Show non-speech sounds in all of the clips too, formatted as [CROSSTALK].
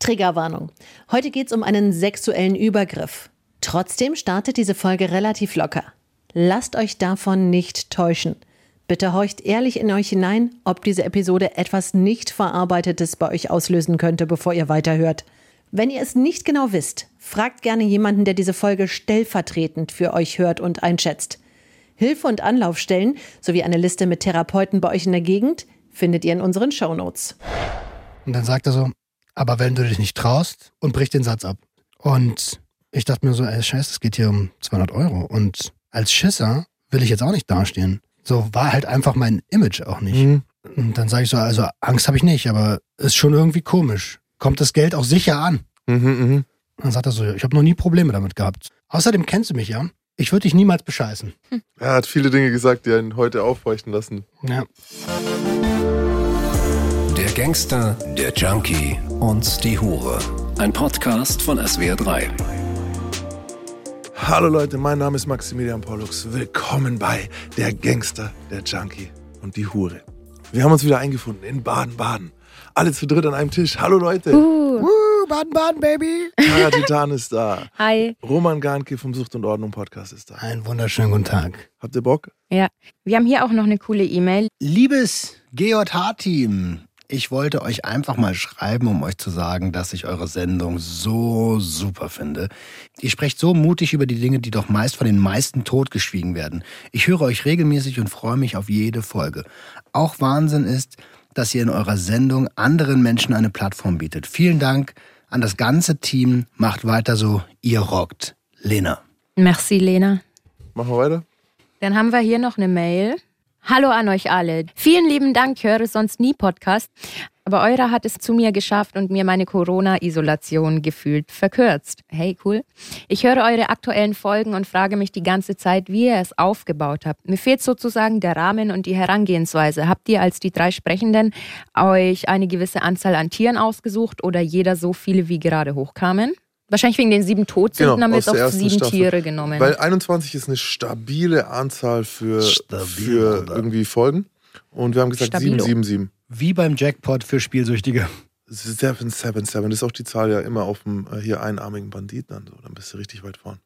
Triggerwarnung. Heute geht es um einen sexuellen Übergriff. Trotzdem startet diese Folge relativ locker. Lasst euch davon nicht täuschen. Bitte horcht ehrlich in euch hinein, ob diese Episode etwas nicht Verarbeitetes bei euch auslösen könnte, bevor ihr weiterhört. Wenn ihr es nicht genau wisst, fragt gerne jemanden, der diese Folge stellvertretend für euch hört und einschätzt. Hilfe und Anlaufstellen sowie eine Liste mit Therapeuten bei euch in der Gegend findet ihr in unseren Shownotes. Und dann sagt er so, aber wenn du dich nicht traust und bricht den Satz ab. Und ich dachte mir so, ey, scheiße, es geht hier um 200 Euro. Und als Schisser will ich jetzt auch nicht dastehen. So war halt einfach mein Image auch nicht. Mhm. Und dann sage ich so, also Angst habe ich nicht, aber ist schon irgendwie komisch. Kommt das Geld auch sicher an? Mhm, mh. Dann sagt er so, ich habe noch nie Probleme damit gehabt. Außerdem kennst du mich ja. Ich würde dich niemals bescheißen. Er hat viele Dinge gesagt, die einen heute aufhorchen lassen. Ja. Der Gangster, der Junkie und die Hure. Ein Podcast von SWR3. Hallo Leute, mein Name ist Maximilian Pollux. Willkommen bei Der Gangster, der Junkie und die Hure. Wir haben uns wieder eingefunden in Baden-Baden. Alle zu dritt an einem Tisch. Hallo Leute. Uh. Uh, Baden-Baden, Baby. Tara [LAUGHS] Titan ist da. Hi. Roman Garnke vom Sucht und Ordnung Podcast ist da. Einen wunderschönen guten Tag. Habt ihr Bock? Ja. Wir haben hier auch noch eine coole E-Mail. Liebes GJH-Team, ich wollte euch einfach mal schreiben, um euch zu sagen, dass ich eure Sendung so super finde. Ihr sprecht so mutig über die Dinge, die doch meist von den meisten totgeschwiegen werden. Ich höre euch regelmäßig und freue mich auf jede Folge. Auch Wahnsinn ist, dass ihr in eurer Sendung anderen Menschen eine Plattform bietet. Vielen Dank an das ganze Team. Macht weiter so. Ihr rockt. Lena. Merci, Lena. Machen wir weiter? Dann haben wir hier noch eine Mail. Hallo an euch alle. Vielen lieben Dank, höre sonst nie Podcast. Aber eurer hat es zu mir geschafft und mir meine Corona-Isolation gefühlt verkürzt. Hey, cool. Ich höre eure aktuellen Folgen und frage mich die ganze Zeit, wie ihr es aufgebaut habt. Mir fehlt sozusagen der Rahmen und die Herangehensweise. Habt ihr als die drei Sprechenden euch eine gewisse Anzahl an Tieren ausgesucht oder jeder so viele, wie gerade hochkamen? Wahrscheinlich wegen den sieben Todsünden Genau, haben wir jetzt ersten sieben Staffel. Tiere genommen. Weil 21 ist eine stabile Anzahl für, Stabil, für oder? irgendwie Folgen. Und wir haben gesagt Stabilo. 777. Wie beim Jackpot für Spielsüchtige. 777, das ist auch die Zahl ja immer auf dem äh, hier einarmigen Banditen. Dann, so. dann bist du richtig weit vorn.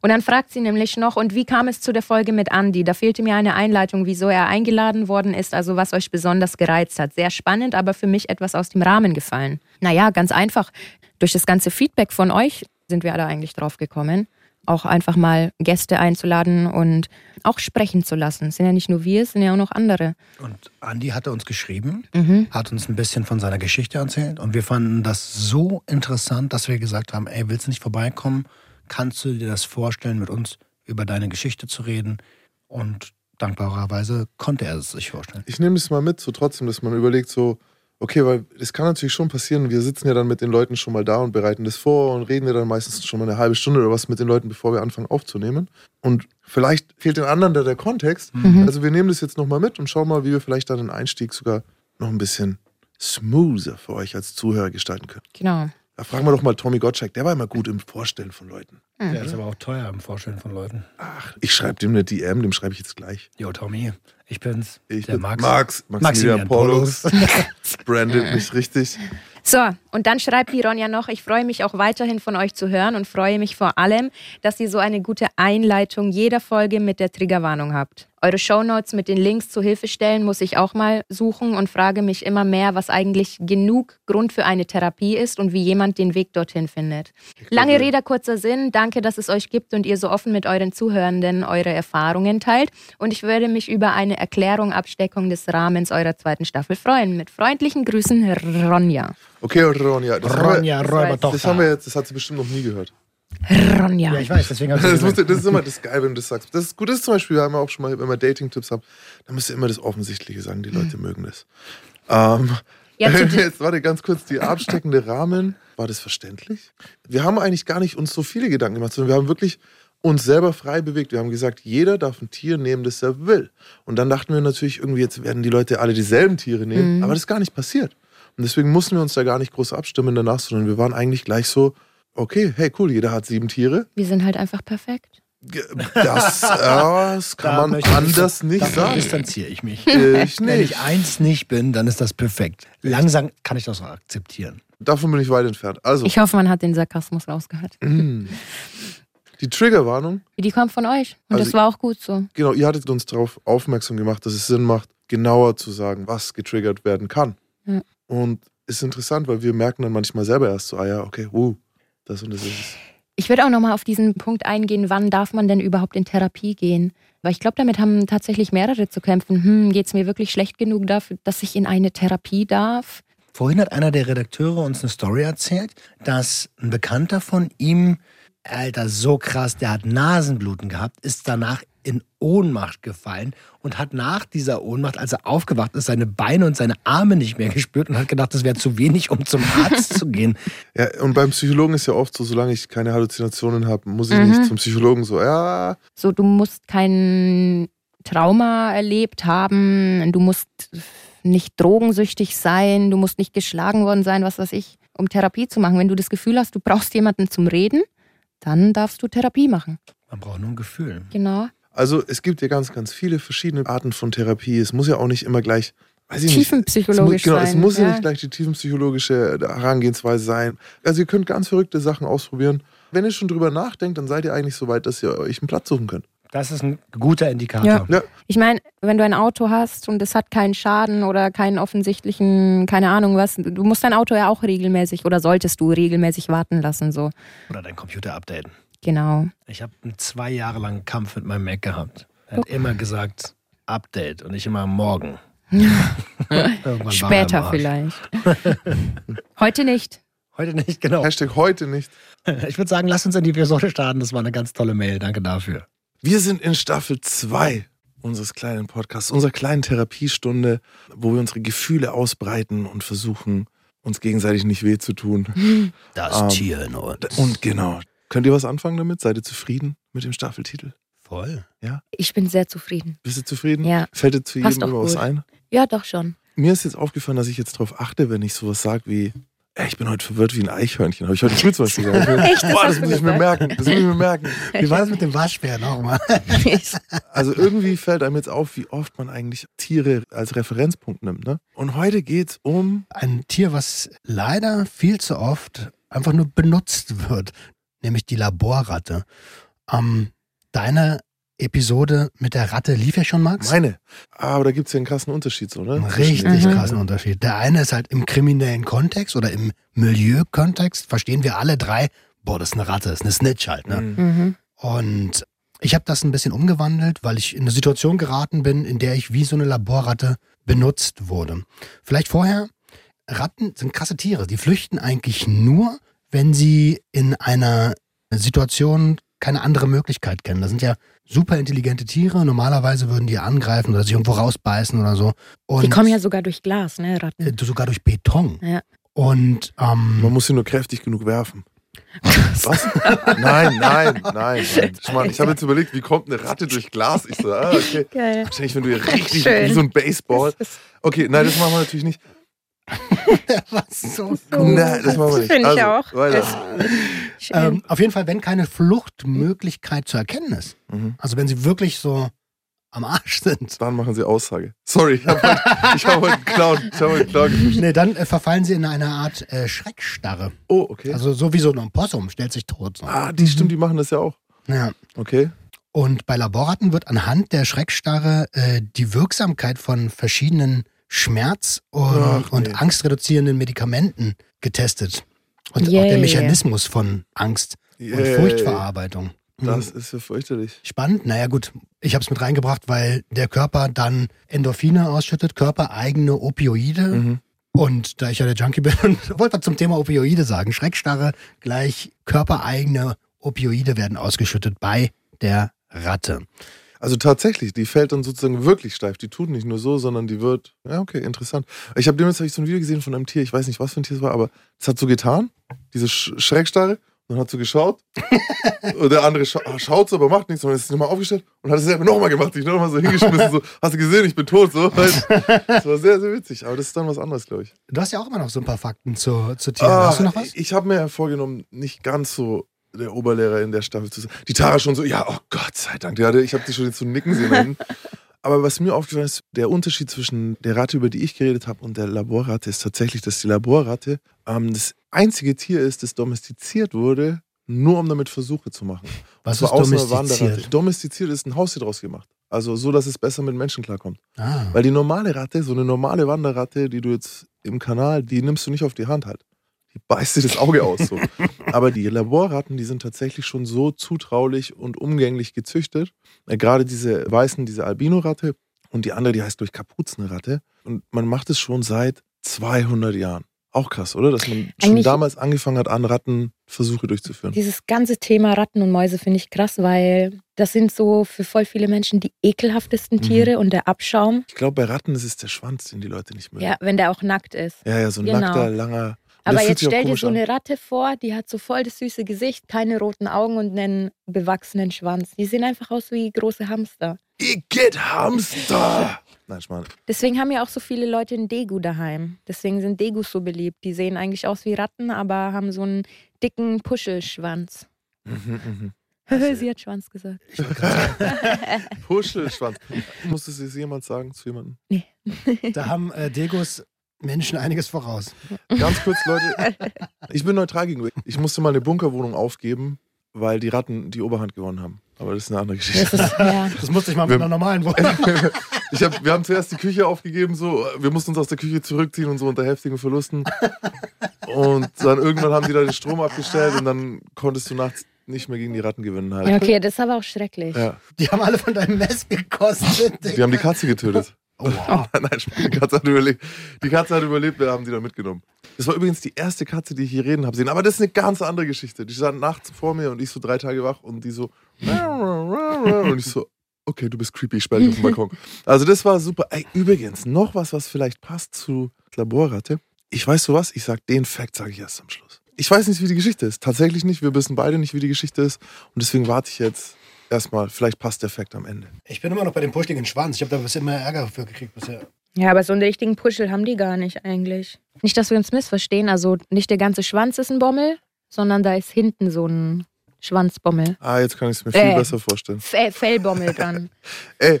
Und dann fragt sie nämlich noch, und wie kam es zu der Folge mit Andy? Da fehlte mir eine Einleitung, wieso er eingeladen worden ist, also was euch besonders gereizt hat. Sehr spannend, aber für mich etwas aus dem Rahmen gefallen. Naja, ganz einfach. Durch das ganze Feedback von euch sind wir alle eigentlich drauf gekommen, auch einfach mal Gäste einzuladen und auch sprechen zu lassen. Es sind ja nicht nur wir, es sind ja auch noch andere. Und Andy hatte uns geschrieben, Mhm. hat uns ein bisschen von seiner Geschichte erzählt und wir fanden das so interessant, dass wir gesagt haben, ey, willst du nicht vorbeikommen? Kannst du dir das vorstellen, mit uns über deine Geschichte zu reden? Und dankbarerweise konnte er es sich vorstellen. Ich nehme das mal mit, so trotzdem, dass man überlegt, so, okay, weil es kann natürlich schon passieren, wir sitzen ja dann mit den Leuten schon mal da und bereiten das vor und reden ja dann meistens schon mal eine halbe Stunde oder was mit den Leuten, bevor wir anfangen aufzunehmen. Und vielleicht fehlt den anderen da der Kontext. Also wir nehmen das jetzt nochmal mit und schauen mal, wie wir vielleicht dann den Einstieg sogar noch ein bisschen smoother für euch als Zuhörer gestalten können. Genau. Da fragen wir doch mal Tommy Gottschalk, der war immer gut im Vorstellen von Leuten. Der ist aber auch teuer im Vorstellen von Leuten. Ach, ich schreibe dem eine DM, dem schreibe ich jetzt gleich. Jo, Tommy, ich bin's. Ich der bin Max. Max, Maximilian Maximilian Pollux. [LAUGHS] [LAUGHS] Brandet mich richtig. So, und dann schreibt die Ronja noch, ich freue mich auch weiterhin von euch zu hören und freue mich vor allem, dass ihr so eine gute Einleitung jeder Folge mit der Triggerwarnung habt. Eure Shownotes mit den Links zu Hilfestellen muss ich auch mal suchen und frage mich immer mehr, was eigentlich genug Grund für eine Therapie ist und wie jemand den Weg dorthin findet. Lange Rede, kurzer Sinn. Danke, dass es euch gibt und ihr so offen mit euren Zuhörenden eure Erfahrungen teilt. Und ich würde mich über eine Erklärung, Absteckung des Rahmens eurer zweiten Staffel freuen. Mit freundlichen Grüßen, Ronja. Okay, Ronja, das, Ronja, Räubertochter. das haben wir jetzt, das hat sie bestimmt noch nie gehört. Ronja. Ja, ich weiß, deswegen habe ich [LAUGHS] Das, du, das ist immer das geil, wenn du das sagst. Das ist gut, das ist zum Beispiel, wir haben auch schon mal, wenn wir Dating-Tipps haben, dann müsst ihr immer das Offensichtliche sagen, die Leute mögen das. Ähm, [LAUGHS] Ja, [LAUGHS] jetzt warte ganz kurz, die absteckende Rahmen, war das verständlich? Wir haben eigentlich gar nicht uns so viele Gedanken gemacht, sondern wir haben wirklich uns selber frei bewegt. Wir haben gesagt, jeder darf ein Tier nehmen, das er will. Und dann dachten wir natürlich irgendwie, jetzt werden die Leute alle dieselben Tiere nehmen, aber das ist gar nicht passiert. Und deswegen mussten wir uns da gar nicht groß abstimmen danach, sondern wir waren eigentlich gleich so, okay, hey cool, jeder hat sieben Tiere. Wir sind halt einfach perfekt. Das, äh, das [LAUGHS] kann Da man möchte ich anders nicht sagen. distanziere ich mich. Ich [LAUGHS] Wenn nicht. ich eins nicht bin, dann ist das perfekt. Langsam kann ich das auch akzeptieren. Davon bin ich weit entfernt. Also, Ich hoffe, man hat den Sarkasmus rausgehört. mm. die Triggerwarnung, Die kommt von euch. Und Also das war auch gut so. genau, ihr hattet uns darauf aufmerksam gemacht, dass es Sinn macht, genauer zu sagen, was getriggert werden kann. Ja. Und ist interessant, weil wir merken dann manchmal selber erst so, ah ja, okay, uh, das und das ist es. Ich würde auch nochmal auf diesen Punkt eingehen, wann darf man denn überhaupt in Therapie gehen? Weil ich glaube, damit haben tatsächlich mehrere zu kämpfen. Hm, geht es mir wirklich schlecht genug dafür, dass ich in eine Therapie darf? Vorhin hat einer der Redakteure uns eine Story erzählt, dass ein Bekannter von ihm, Alter, so krass, der hat Nasenbluten gehabt, ist danach in Ohnmacht gefallen und hat nach dieser Ohnmacht, als er aufgewacht ist, seine Beine und seine Arme nicht mehr gespürt und hat gedacht, das wäre zu wenig, um zum Arzt zu gehen. Ja, und beim Psychologen ist ja oft so, solange ich keine Halluzinationen habe, muss ich Mhm. nicht zum Psychologen so, ja, So, du musst kein Trauma erlebt haben, du musst nicht drogensüchtig sein, du musst nicht geschlagen worden sein, was weiß ich, um Therapie zu machen. Wenn du das Gefühl hast, du brauchst jemanden zum Reden, dann darfst du Therapie machen. Man braucht nur ein Gefühl. Genau. Also es gibt ja ganz, ganz viele verschiedene Arten von Therapie. Es muss ja auch nicht immer gleich, weiß ich nicht. Es muss, Tiefenpsychologisch genau, sein. es muss ja. ja. nicht gleich die tiefenpsychologische Herangehensweise sein. Also ihr könnt ganz verrückte Sachen ausprobieren. Wenn ihr schon drüber nachdenkt, dann seid ihr eigentlich so weit, dass ihr euch einen Platz suchen könnt. Das ist ein guter Indikator. Ja. Ja, Ich meine, wenn du ein Auto hast und es hat keinen Schaden oder keinen offensichtlichen, keine Ahnung was, du musst dein Auto ja auch regelmäßig oder solltest du regelmäßig warten lassen, so. Oder dein Computer updaten. Genau. Ich habe einen zwei Jahre langen Kampf mit meinem Mac gehabt. Er hat immer gesagt, Update und ich immer morgen. [LAUGHS] Er Später vielleicht. [LAUGHS] Heute nicht. Heute nicht, genau. Hashtag heute nicht. [LAUGHS] Ich würde sagen, lass uns in die Episode starten. Das war eine ganz tolle Mail. Danke dafür. Wir sind in Staffel 2 unseres kleinen Podcasts, unserer kleinen Therapiestunde, wo wir unsere Gefühle ausbreiten und versuchen, uns gegenseitig nicht weh zu tun. Das Ähm, Tier in uns. Und genau. Könnt ihr was anfangen damit? Seid ihr zufrieden mit dem Staffeltitel? voll. Ich bin sehr zufrieden. Bist du zufrieden? Ja. Fällt dir zu Passt jedem immer was ein? Ja, doch schon. Mir ist jetzt aufgefallen, dass ich jetzt darauf achte, wenn ich sowas sage wie, ey, ich bin heute verwirrt wie ein Eichhörnchen. Habe ich heute früh zum Beispiel gesagt. [LAUGHS] Echt? Das Boah, das du muss ich mir merken. Das muss ich mir merken. [LAUGHS] Wie war das mit dem Waschbär nochmal? [LAUGHS] Also irgendwie fällt einem jetzt auf, wie oft man eigentlich Tiere als Referenzpunkt nimmt. Ne? Und heute geht's um Ein Tier, was leider viel zu oft einfach nur benutzt wird, nämlich die Laborratte. Ähm, deine Episode mit der Ratte lief ja schon, Max? meine. Aber da gibt's ja einen krassen Unterschied so, ne? Richtig den- krassen Unterschied. Der eine ist halt im kriminellen Kontext oder im Milieukontext, verstehen wir alle drei, boah, das ist eine Ratte, das ist eine Snitch halt. Ne? Mhm. Mhm. Und ich habe das ein bisschen umgewandelt, weil ich in eine Situation geraten bin, in der ich wie so eine Laborratte benutzt wurde. Vielleicht vorher, Ratten sind krasse Tiere. Die flüchten eigentlich nur, wenn sie in einer Situation keine andere Möglichkeit kennen. Das sind ja super intelligente Tiere. Normalerweise würden die angreifen oder sich irgendwo rausbeißen oder so. Und Die kommen ja sogar durch Glas, ne, Ratten. äh, sogar durch Beton. Ja. Und ähm, Man muss sie nur kräftig genug werfen. Was? nein, nein, nein, nein. [LAUGHS] Ich, mein, ich habe jetzt überlegt, wie kommt eine Ratte durch Glas? Ich so, ah, okay. Geil. Wahrscheinlich, wenn du ihr richtig Schön. wie so ein Baseball. Okay, nein, das machen wir natürlich nicht. [LAUGHS] was so so. Nein, das machen wir nicht. Finde ich Also, auch. weiter. Schön. Ähm, auf jeden Fall, wenn keine Fluchtmöglichkeit zu erkennen ist. Mhm. Also wenn sie wirklich so am Arsch sind. Dann machen sie Aussage. Sorry, ich habe heute, hab einen Clown. Ich einen Clown gefischt. Nee, dann äh, verfallen sie in eine Art äh, Schreckstarre. Oh, okay. Also so wie so ein Possum, stellt sich tot. So. ah, die stimmt, die machen das ja auch. Ja. Okay. Und bei Laborratten wird anhand der Schreckstarre äh, die Wirksamkeit von verschiedenen Schmerz- und, Ach, nee. und angstreduzierenden Medikamenten getestet. Und auch der Yay. Mechanismus von Angst und Yay. Furchtverarbeitung. Mhm. Das ist ja fürchterlich. Spannend. Naja gut, ich habe es mit reingebracht, weil der Körper dann Endorphine ausschüttet, körpereigene Opioide. Mhm. Und da ich ja der Junkie bin, [LAUGHS] wollte was zum Thema Opioide sagen. Schreckstarre gleich körpereigene Opioide werden ausgeschüttet bei der Ratte. Also tatsächlich, die fällt dann sozusagen wirklich steif. Die tut nicht nur so, sondern die wird. Ja, okay, interessant. Ich habe demnächst hab ich so ein Video gesehen von einem Tier, ich weiß nicht, was für ein Tier es war, aber es hat so getan, diese Sch Schreckstarre, und dann hat so geschaut. [LAUGHS] und der andere scha ah, schaut so, aber macht nichts, sondern ist nochmal aufgestellt und hat es selber nochmal gemacht, sich nochmal so hingeschmissen, so, hast du gesehen, ich bin tot, so. Das war sehr, sehr witzig, aber das ist dann was anderes, glaube ich. Du hast ja auch immer noch so ein paar Fakten zu, zu Tieren. Ah, hast du noch was? Ich, ich habe mir ja vorgenommen, nicht ganz so der Oberlehrer in der Staffel zu sein. Die Tara schon so, ja, oh Gott sei Dank. Hatte, ich habe die schon jetzt so nicken sehen. [LAUGHS] Aber was mir aufgefallen ist, der Unterschied zwischen der Ratte, über die ich geredet habe, und der Laborratte ist tatsächlich, dass die Laborratte ähm, das einzige Tier ist, das domestiziert wurde, nur um damit Versuche zu machen. Was ist domestiziert? Domestiziert ist ein Haustier draus gemacht. Also so, dass es besser mit Menschen klarkommt. Ah. Weil die normale Ratte, so eine normale Wanderratte, die du jetzt im Kanal, die nimmst du nicht auf die Hand halt. Beißt dir das Auge aus. So. [LAUGHS] Aber die Laborratten, die sind tatsächlich schon so zutraulich und umgänglich gezüchtet. Äh, Gerade diese weißen, diese Albino-Ratte und die andere, die heißt durch Kapuzenratte. Und man macht es schon seit 200 Jahren. Auch krass, oder? Dass man schon Eigentlich- damals angefangen hat, an Ratten Versuche durchzuführen. Dieses ganze Thema Ratten und Mäuse finde ich krass, weil das sind so für voll viele Menschen die ekelhaftesten Mhm. Tiere und der Abschaum. Ich glaube, bei Ratten ist es der Schwanz, den die Leute nicht mögen. Ja, wenn der auch nackt ist. ja, ja, so ein Genau. nackter, langer. Aber jetzt stell dir so eine Ratte vor, die hat so voll das süße Gesicht, keine roten Augen und einen bewachsenen Schwanz. Die sehen einfach aus wie große Hamster. Igitt Hamster! [LAUGHS] Nein, Schmarrn. Deswegen haben ja auch so viele Leute einen Degu daheim. Deswegen sind Degus so beliebt. Die sehen eigentlich aus wie Ratten, aber haben so einen dicken Puschelschwanz. Mhm, mhm. [LAUGHS] Sie hat Schwanz gesagt. [LAUGHS] Puschelschwanz. Musstest du es jemand sagen zu jemandem? Da haben äh, Degos Menschen einiges voraus. [LAUGHS] Ganz kurz, Leute. Ich bin neutral gegenüber. Ich musste mal eine Bunkerwohnung aufgeben, weil die Ratten die Oberhand gewonnen haben. Aber das ist eine andere Das Geschichte. ist, ja. Das musste ich mal mit Wir- einer normalen Wohnung. [LAUGHS] Ich hab, wir haben zuerst die Küche aufgegeben, so. Wir mussten uns aus der Küche zurückziehen und so unter heftigen Verlusten. Und dann irgendwann haben die da den Strom abgestellt und dann konntest du nachts nicht mehr gegen die Ratten gewinnen halt. ja, okay, das ist aber auch schrecklich. Ja, Die haben alle von deinem Mess gekostet. die haben die Katze getötet. Oh, [LAUGHS] wow. Nein, die Katze hat überlebt. Die Katze hat überlebt, wir haben die dann mitgenommen. Das war übrigens die erste Katze, die ich hier reden habe sehen. Aber das ist eine ganz andere Geschichte. Die stand nachts vor mir und ich so drei Tage wach und die so. Und ich so, okay, du bist creepy, ich sperre dich auf den Balkon. Also das war super. Ey, übrigens, noch was, was vielleicht passt zu Laborratte. Ich weiß so was, ich sag den Fact, sage ich erst am Schluss. Ich weiß nicht, wie die Geschichte ist. Tatsächlich nicht. Wir wissen beide nicht, wie die Geschichte ist. Und deswegen warte ich jetzt erstmal. Vielleicht passt der Fact am Ende. Ich bin immer noch bei dem puschligen Schwanz. Ich habe da ein bisschen mehr Ärger dafür gekriegt bisher. Ja, aber so einen richtigen Puschel haben die gar nicht eigentlich. Nicht, dass wir uns missverstehen. Also nicht der ganze Schwanz ist ein Bommel, sondern da ist hinten so ein Schwanzbommel. Ah, jetzt kann ich es mir viel Äh. besser vorstellen. Fe Fellbommel dran. [LAUGHS] Ey,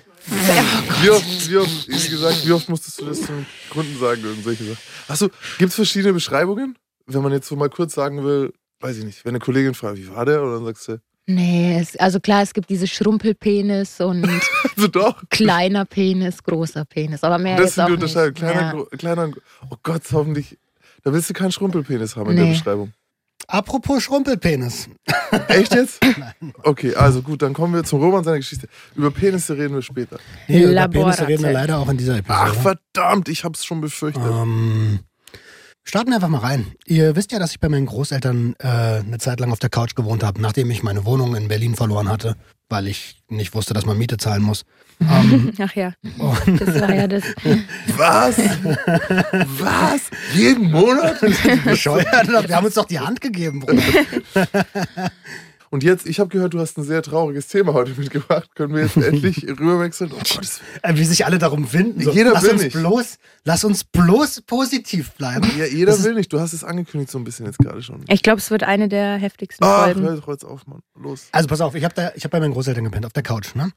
wie oft, wie oft, wie gesagt, wie oft musstest du das zum Kunden sagen Sachen? Achso, gibt es verschiedene Beschreibungen? Wenn man jetzt so mal kurz sagen will, weiß ich nicht, wenn eine Kollegin fragt, wie war der? Und dann sagst du, Nee, es, also klar, es gibt diese Schrumpelpenis und [LAUGHS] also doch. kleiner Penis, großer Penis. Aber mehr Das jetzt sind auch die Unterscheidungen. nicht. Kleiner, Ja. kleiner, oh Gott, hoffentlich. Da willst du keinen Schrumpelpenis haben in der Nee. Beschreibung. Apropos Schrumpelpenis. [LAUGHS] Echt jetzt? Okay, also gut, dann kommen wir zum Roman seiner Geschichte. Über Penisse reden wir später. Nee, über. Penisse reden wir leider auch in dieser Episode. Ach, verdammt, ich hab's schon befürchtet. Ähm, starten wir einfach mal rein. Ihr wisst ja, dass ich bei meinen Großeltern äh, eine Zeit lang auf der Couch gewohnt habe, nachdem ich meine Wohnung in Berlin verloren hatte, weil ich nicht wusste, dass man Miete zahlen muss. [LAUGHS] Ähm, Ach ja, das war ja das. [LAUGHS] Was? Was? Jeden Monat? [LAUGHS] bescheuert, wir haben uns doch die Hand gegeben, Bruder. Und jetzt, ich habe gehört, du hast ein sehr trauriges Thema heute mitgebracht. Können wir jetzt [LAUGHS] endlich rüberwechseln? Oh Gott, Äh, Wie sich alle darum finden. So, Jeder lass will uns nicht. bloß, lass uns bloß positiv bleiben. ja, jeder Das will nicht. Du hast es angekündigt so ein bisschen jetzt gerade schon. Ich glaube, es wird eine der heftigsten Ach, Folgen. hör doch jetzt auf, Mann. Los. Also pass auf, ich habe da, ich habe bei meinen Großeltern gepennt auf der Couch, ne?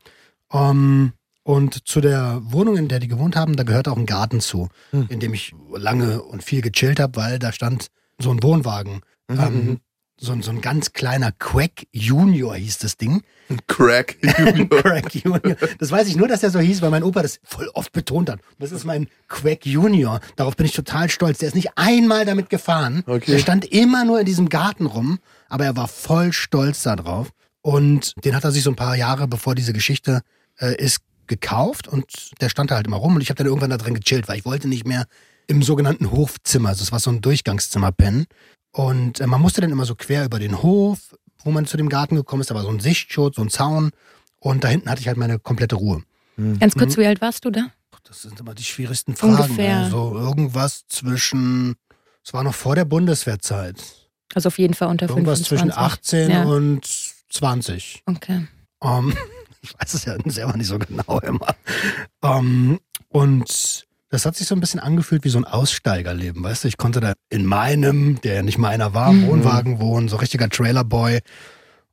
Ähm, und zu der Wohnung, in der die gewohnt haben, da gehört auch ein Garten zu, Hm. in dem ich lange und viel gechillt habe, weil da stand so ein Wohnwagen. Mhm, Ähm, so, ein- so ein ganz kleiner Quack Junior hieß das Ding. Crack. [LAUGHS] Junior. Quack Junior. Das weiß ich nur, dass der so hieß, weil mein Opa das voll oft betont hat. Das ist mein Quack Junior. Darauf bin ich total stolz. Der ist nicht einmal damit gefahren. Okay. Der stand immer nur in diesem Garten rum, aber er war voll stolz darauf. Und den hat er sich so ein paar Jahre bevor diese Geschichte äh, ist gekauft und der stand da halt immer rum und ich habe dann irgendwann da drin gechillt, weil ich wollte nicht mehr im sogenannten Hofzimmer, also es war so ein Durchgangszimmer pennen. Und äh, man musste dann immer so quer über den Hof, wo man zu dem Garten gekommen ist, da war so ein Sichtschutz, so ein Zaun und da hinten hatte ich halt meine komplette Ruhe. Ganz kurz, wie alt warst du da? Das sind immer die schwierigsten Fragen. Ungefähr. Ne? So irgendwas zwischen, es war noch vor der Bundeswehrzeit, Also auf jeden Fall unter irgendwas 25. zwischen 18 Ja. und 20. Okay. Ähm, [LAUGHS] ich weiß es ja selber nicht so genau immer. Ähm, und das hat sich so ein bisschen angefühlt wie so ein Aussteigerleben, weißt du? Ich konnte da in meinem, der ja nicht meiner war, Mhm. Wohnwagen wohnen, so richtiger Trailerboy.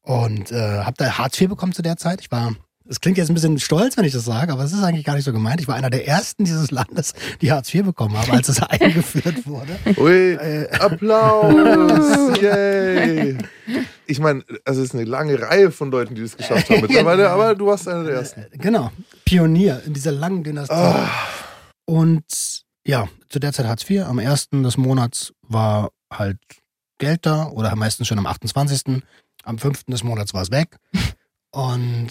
Und äh, habe da Hartz IV bekommen zu der Zeit. Ich war Das klingt jetzt ein bisschen stolz, wenn ich das sage, aber es ist eigentlich gar nicht so gemeint. Ich war einer der ersten dieses Landes, die Hartz IV bekommen haben, als es [LAUGHS] eingeführt wurde. Ui, Äh. Applaus! [LAUGHS] Yay! Ich meine, also es ist eine lange Reihe von Leuten, die das geschafft haben mittlerweile, [LAUGHS] aber du warst einer der ersten. Genau. Pionier in dieser langen Dynastie. Ah. Und ja, zu der Zeit Hartz IV. Am 1. des Monats war halt Geld da oder meistens schon am 28. Am 5. des Monats war es weg. [LAUGHS] Und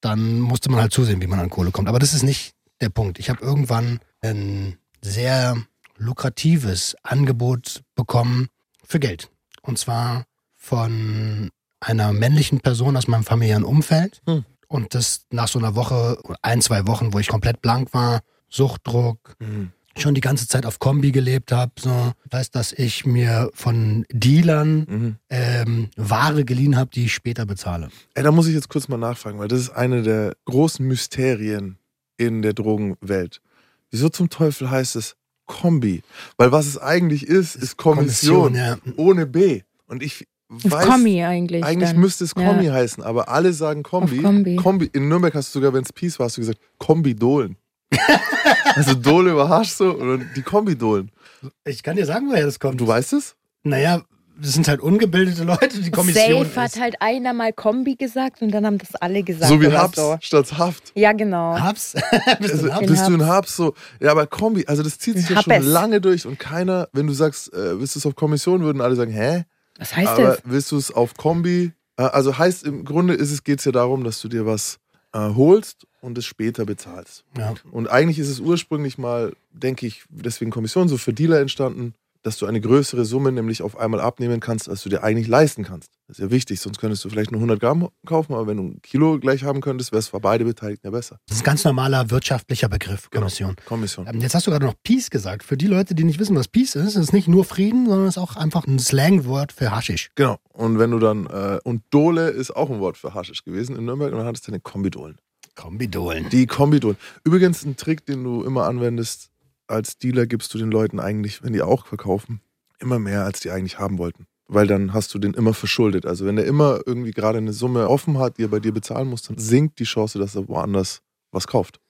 dann musste man halt zusehen, wie man an Kohle kommt. Aber das ist nicht der Punkt. Ich habe irgendwann ein sehr lukratives Angebot bekommen für Geld. Und zwar von einer männlichen Person aus meinem familiären Umfeld. Hm. Und das nach so einer Woche, ein, zwei Wochen, wo ich komplett blank war, Suchtdruck, Mhm. schon die ganze Zeit auf Kombi gelebt habe. So. Weiß, dass ich mir von Dealern Mhm. ähm, Ware geliehen habe, die ich später bezahle. Ey, da muss ich jetzt kurz mal nachfragen, weil das ist eine der großen Mysterien in der Drogenwelt. Wieso zum Teufel heißt es Kombi? Weil was es eigentlich ist, ist Kommission, ja. ohne B. Und ich weiß, Kommi eigentlich. eigentlich dann. müsste es Ja. Kombi heißen, aber alle sagen Kombi. Auf Kombi. In Nürnberg hast du sogar, wenn es Peace war, hast du gesagt Kombi-Dolen. [LAUGHS] also Dole überrascht so und die Kombi-Dolen. Ich kann dir sagen, woher das kommt. Du weißt es? Naja, das sind halt ungebildete Leute, die Kommission Safe hat ist. halt einer mal Kombi gesagt und dann haben das alle gesagt. so wie oder Habs so. statt Haft. Ja, genau. Hab's? [LAUGHS] Bist Also, du ein Habs? bist du ein Habs so? Ja, aber Kombi, also das zieht sich ja schon lange durch und keiner, wenn du sagst, äh, willst du es auf Kommission, würden alle sagen, hä? Was heißt aber das? willst du es auf Kombi? Äh, also heißt im Grunde ist es, geht es ja darum, dass du dir was äh, holst und es später bezahlst. Ja. Und eigentlich ist es ursprünglich mal, denke ich, deswegen Kommission so für Dealer entstanden, dass du eine größere Summe nämlich auf einmal abnehmen kannst, als du dir eigentlich leisten kannst. Das ist ja wichtig, sonst könntest du vielleicht nur 100 Gramm kaufen, aber wenn du ein Kilo gleich haben könntest, wäre es für beide Beteiligten ja besser. Das ist ein ganz normaler wirtschaftlicher Begriff, Genau. Kommission. Kommission. Ähm, Jetzt hast du gerade noch Peace gesagt. Für die Leute, die nicht wissen, was Peace ist, ist es nicht nur Frieden, sondern es ist auch einfach ein Slangwort für Haschisch. Genau. Und wenn du dann, äh, und Dole ist auch ein Wort für Haschisch gewesen in Nürnberg und dann hattest du eine Kombidolen. Kombidolen. Die Kombidolen. Übrigens ein Trick, den du immer anwendest, als Dealer gibst du den Leuten eigentlich, wenn die auch verkaufen, immer mehr, als die eigentlich haben wollten. Weil dann hast du den immer verschuldet. Also wenn der immer irgendwie gerade eine Summe offen hat, die er bei dir bezahlen muss, dann sinkt die Chance, dass er woanders was kauft.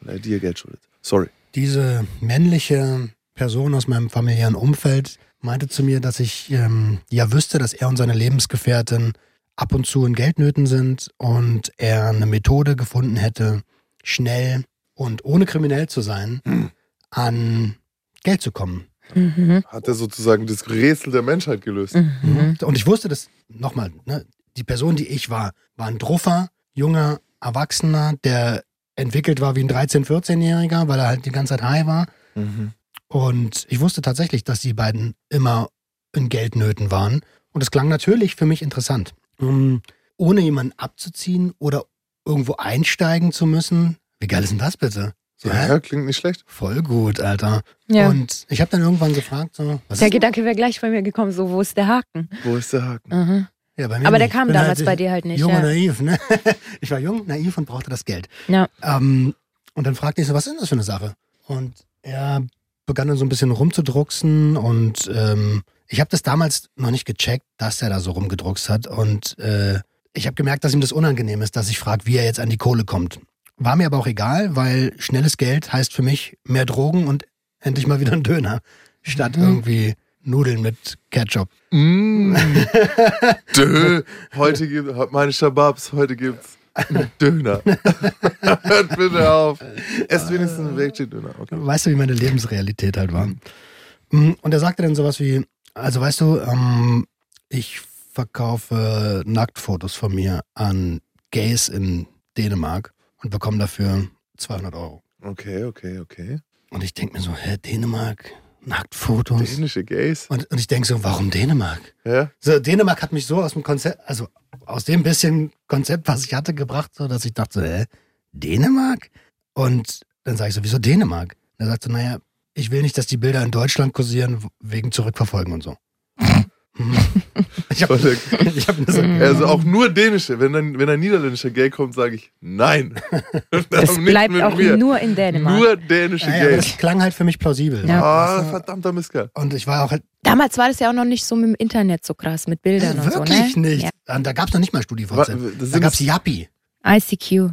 Weil er dir Geld schuldet. Sorry. Diese männliche Person aus meinem familiären Umfeld meinte zu mir, dass ich ähm, ja wüsste, dass er und seine Lebensgefährtin ab und zu in Geldnöten sind und er eine Methode gefunden hätte, schnell und ohne kriminell zu sein, an Geld zu kommen. Mhm. Hat er sozusagen das Rätsel der Menschheit gelöst. Mhm. Und ich wusste das, nochmal, ne, die Person, die ich war, war ein Druffer, junger Erwachsener, der entwickelt war wie ein 13-, 14-Jähriger, weil er halt die ganze Zeit high war. Mhm. Und ich wusste tatsächlich, dass die beiden immer in Geldnöten waren. Und es klang natürlich für mich interessant. Ähm, ohne jemanden abzuziehen oder irgendwo einsteigen zu müssen. Wie geil ist denn das bitte? So, Ja, ja, klingt nicht schlecht. Voll gut, Alter. Ja. Und ich habe dann irgendwann gefragt, so, was der ist Gedanke wäre gleich bei mir gekommen, so, wo ist der Haken? Wo ist der Haken? Mhm. ja, bei mir Aber der nicht. Ich kam damals halt bei dir halt nicht. Jung und Ja. naiv, ne? [LAUGHS] Ich war jung, naiv und brauchte das Geld. Ja. Ähm, und dann fragte ich so, was ist denn das für eine Sache? Und er begann dann so ein bisschen rumzudrucksen und ähm, ich habe das damals noch nicht gecheckt, dass er da so rumgedruckst hat. Und äh, ich habe gemerkt, dass ihm das unangenehm ist, dass ich frage, wie er jetzt an die Kohle kommt. War mir aber auch egal, weil schnelles Geld heißt für mich mehr Drogen und endlich mal wieder ein Döner, statt Mhm. irgendwie Nudeln mit Ketchup. Mm. [LAUGHS] Dö. Heute gibt meine Shababs, heute gibt's einen Döner. Hört [LAUGHS] bitte auf. Esst wenigstens einen Veggie-Döner. Okay. Weißt du, wie meine Lebensrealität halt war? Mm, Und er sagte dann sowas wie, also weißt du, ähm, ich verkaufe Nacktfotos von mir an Gays in Dänemark und bekomme dafür 200 Euro. Okay, okay, okay. Und ich denke mir so, hä, Dänemark? Nacktfotos? Dänische Gays. Und, und ich denke so, warum Dänemark? Ja? So, Dänemark hat mich so aus dem Konzept, also aus dem bisschen Konzept, was ich hatte, gebracht, so, dass ich dachte, so, hä, Dänemark? Und dann sage ich so, wieso Dänemark? Und er sagt so, naja, ich will nicht, dass die Bilder in Deutschland kursieren, wegen Zurückverfolgen und so. Ich habe hab mir so, Also auch nur dänische. Wenn ein, wenn ein niederländischer Gay kommt, sage ich nein. [LAUGHS] Nicht bleibt auch mir. nur in Dänemark. Nur dänische ja, ja, Gays. das klang halt für mich plausibel. Ja. Ah, verdammter Mistkerl. Und ich war auch halt Damals war das ja auch noch nicht so mit dem Internet so krass, mit Bildern äh, und so, wirklich ne? nicht. Ja. Da gab es noch nicht mal StudiVZ. das Da gab es Yappi. ICQ.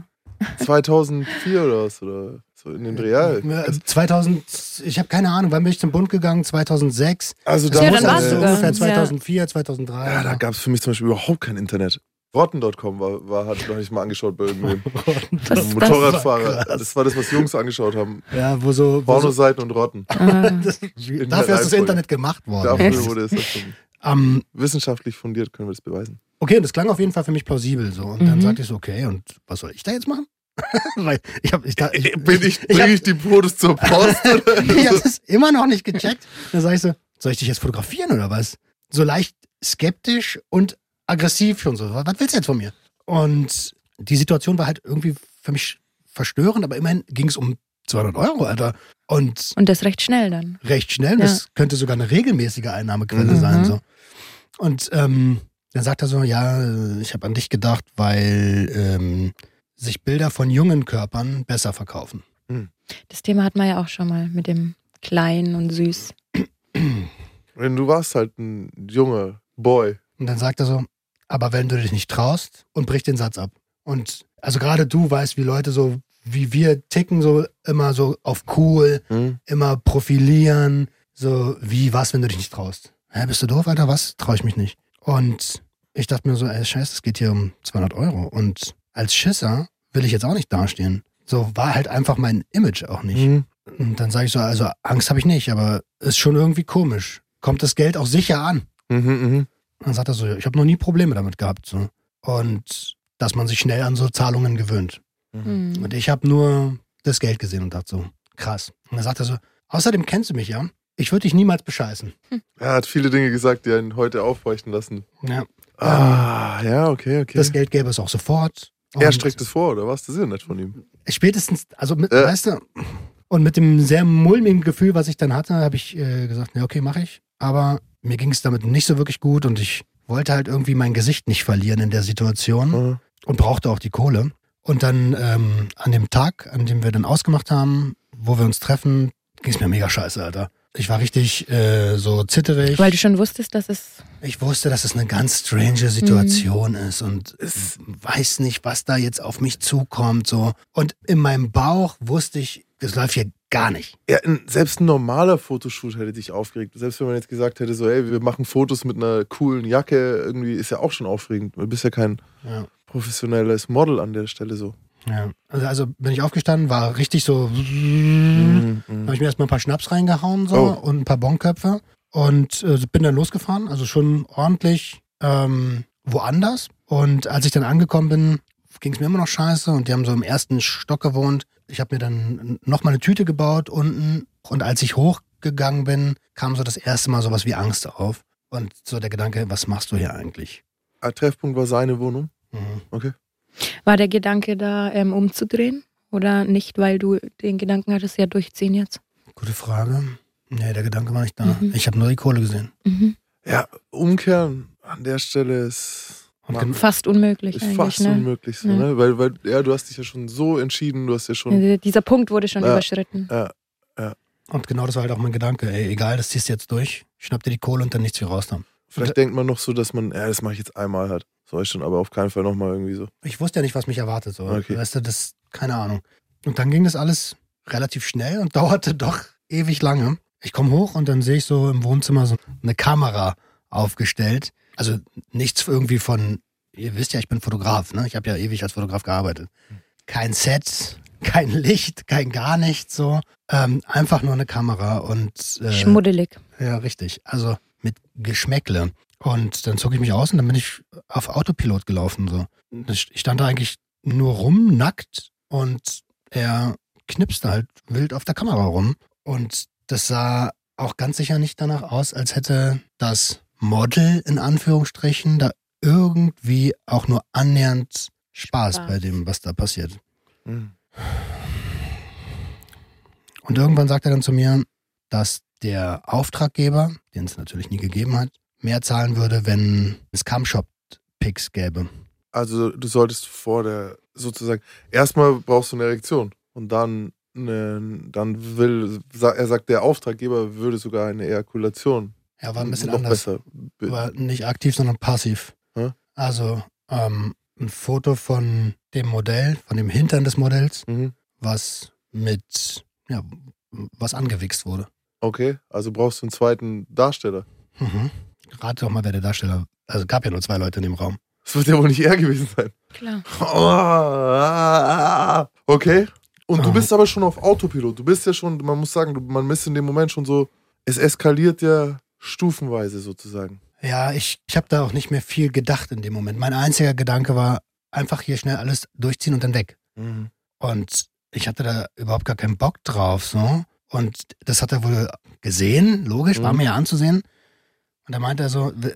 2004 oder was? Oder in den Dreh. Ja, Ja, 2000, ich habe keine Ahnung, wann bin ich zum Bund gegangen? 2006? Also Das da Ja, muss dann also ungefähr Ja. 2004, 2003. Ja, da gab es für mich zum Beispiel überhaupt kein Internet. Rotten.com war, war, hat noch nicht mal angeschaut bei irgendwem. Was, Ein was? Motorradfahrer. Das war das, was Jungs angeschaut haben. ja, wo so. Pornoseiten und Rotten. Ah. das, dafür ist das. Internet gemacht worden. Dafür wurde es erfunden. Ähm, Wissenschaftlich fundiert können wir das beweisen. okay, und das klang auf jeden Fall für mich plausibel so. Und dann Mhm. sagte ich so, okay, und was soll ich da jetzt machen? [LAUGHS] Weil ich habe ich, ich, Bin ich, ich, bringe hab, ich die Fotos zur Post? [LAUGHS] Oder? ich hab das immer noch nicht gecheckt. Dann sage ich so, soll ich dich jetzt fotografieren oder was? So leicht skeptisch und aggressiv schon so. Was willst du jetzt von mir? Und die Situation war halt irgendwie für mich verstörend, aber immerhin ging es um 200 Euro, Alter. Und Und das recht schnell dann. recht schnell. Das könnte sogar eine regelmäßige Einnahmequelle Mhm. sein. So. Und ähm, dann sagt er so, ja, äh, ich habe an dich gedacht, weil ähm, sich Bilder von jungen Körpern besser verkaufen. Das Thema hatten wir ja auch schon mal mit dem Klein und Süß. Wenn du warst halt ein junger Boy. Und dann sagt er so, aber wenn du dich nicht traust und bricht den Satz ab. Und also gerade du weißt, wie Leute so, wie wir ticken, so immer so auf cool, Hm? immer profilieren, so wie was, wenn du dich nicht traust. Hä, bist du doof, Alter? Was? Trau ich mich nicht. Und ich dachte mir so, ey, scheiße, es geht hier um 200 Euro. Und als Schisser will ich jetzt auch nicht dastehen. So war halt einfach mein Image auch nicht. Mhm. Und dann sage ich so, also Angst habe ich nicht, aber ist schon irgendwie komisch. Kommt das Geld auch sicher an? Mhm, mhm. Dann sagt er so, ich habe noch nie Probleme damit gehabt. So. Und dass man sich schnell an so Zahlungen gewöhnt. Hm. Und ich habe nur das Geld gesehen und dachte so, krass. Und dann sagt er so, außerdem kennst du mich ja. Ich würde dich niemals bescheißen. Er hat viele Dinge gesagt, die ihn heute aufhorchen lassen. Ja, Ah, ja, okay, okay. das Geld gäbe es auch sofort. Er Und streckt es vor, oder was? Das ist ja nett von ihm. Spätestens, also mit, Äh. weißt du, und mit dem sehr mulmigen Gefühl, was ich dann hatte, habe ich äh, gesagt, ja, okay, mache ich. Aber mir ging es damit nicht so wirklich gut und ich wollte halt irgendwie mein Gesicht nicht verlieren in der Situation. Mhm. und brauchte auch die Kohle. Und dann ähm, an dem Tag, an dem wir dann ausgemacht haben, wo wir uns treffen, ging es mir mega scheiße, Alter. Ich war richtig äh, so zitterig. Weil du schon wusstest, dass es. ich wusste, dass es eine ganz strange Situation ist und es weiß nicht, was da jetzt auf mich zukommt. So. Und in meinem Bauch wusste ich, das läuft hier gar nicht. Ja, selbst ein normaler Fotoshoot hätte dich aufgeregt. Selbst wenn man jetzt gesagt hätte, so, ey, wir machen Fotos mit einer coolen Jacke, irgendwie ist ja auch schon aufregend. Du bist ja kein Ja. professionelles Model an der Stelle so. Ja. Also, also bin ich aufgestanden, war richtig so. Mhm. habe ich mir erstmal ein paar Schnaps reingehauen so Oh. und ein paar Bonköpfe und äh, bin dann losgefahren, also schon ordentlich ähm, woanders. Und als ich dann angekommen bin, ging es mir immer noch scheiße und die haben so im ersten Stock gewohnt. Ich habe mir dann nochmal eine Tüte gebaut unten und als ich hochgegangen bin, kam so das erste Mal sowas wie Angst auf und so der Gedanke, was machst du hier eigentlich? Treffpunkt war seine Wohnung. Mhm. Okay. War der Gedanke da, ähm, umzudrehen? Oder nicht, weil du den Gedanken hattest, ja, durchziehen jetzt? Gute Frage. Nee, der Gedanke war nicht da. Mhm. Ich habe nur die Kohle gesehen. Mhm. Ja, umkehren an der Stelle ist, gen- Fast unmöglich ist eigentlich, fast ne? unmöglich. So, Ja. ne? Weil, weil, ja, du hast dich ja schon so entschieden, du hast ja schon. Dieser Punkt wurde schon Ja. überschritten. Und genau das war halt auch mein Gedanke. Ey, egal, das ziehst du jetzt durch. Schnapp dir die Kohle und dann nichts wie raus haben. Vielleicht denkt man noch so, dass man, ja, das mache ich jetzt einmal halt. Soll ich schon, aber auf keinen Fall nochmal irgendwie so. Ich wusste ja nicht, was mich erwartet. So. Okay. Weißt du, das, keine Ahnung. Und dann ging das alles relativ schnell und [LAUGHS] dauerte doch ewig lange. Ich komme hoch und dann sehe ich so im Wohnzimmer so eine Kamera aufgestellt. Also nichts irgendwie von, ihr wisst ja, ich bin Fotograf, ne? Ich habe ja ewig als Fotograf gearbeitet. Kein Set, [LAUGHS] kein Licht, kein gar nichts so. Ähm, einfach nur eine Kamera und äh, Schmuddelig. ja, richtig. Also Geschmäckle. Und dann zog ich mich aus und dann bin ich auf Autopilot gelaufen. So. Ich stand da eigentlich nur rum, nackt, und er knipste halt wild auf der Kamera rum. Und das sah auch ganz sicher nicht danach aus, als hätte das Model in Anführungsstrichen da irgendwie auch nur annähernd Spaß, Spaß. bei dem, was da passiert. Mhm. Und irgendwann sagt er dann zu mir, dass der Auftraggeber, den es natürlich nie gegeben hat, mehr zahlen würde, wenn es Cumshop-Picks gäbe. Also du solltest vor der, sozusagen, erstmal brauchst du eine Erektion und dann, eine, dann will, er sagt, der Auftraggeber würde sogar eine Ejakulation. Er war ein bisschen noch anders. besser. Be- War nicht aktiv, sondern passiv. Hä? Also, ähm, ein Foto von dem Modell, von dem Hintern des Modells, Mhm. was mit, ja, was angewichst wurde. Okay, also brauchst du einen zweiten Darsteller. Mhm. Rate doch mal, wer der Darsteller, also gab ja nur zwei Leute in dem Raum. Das wird ja wohl nicht er gewesen sein. Klar. Okay. Und du Ah. bist aber schon auf Autopilot. Du bist ja schon, man muss sagen, man ist in dem Moment schon so, es eskaliert ja stufenweise sozusagen. Ja, ich, ich habe da auch nicht mehr viel gedacht in dem Moment. Mein einziger Gedanke war, einfach hier schnell alles durchziehen und dann weg. Und ich hatte da überhaupt gar keinen Bock drauf, so. Und das hat er wohl gesehen, logisch, war Mhm. mir ja anzusehen. Und da meinte er so, "W-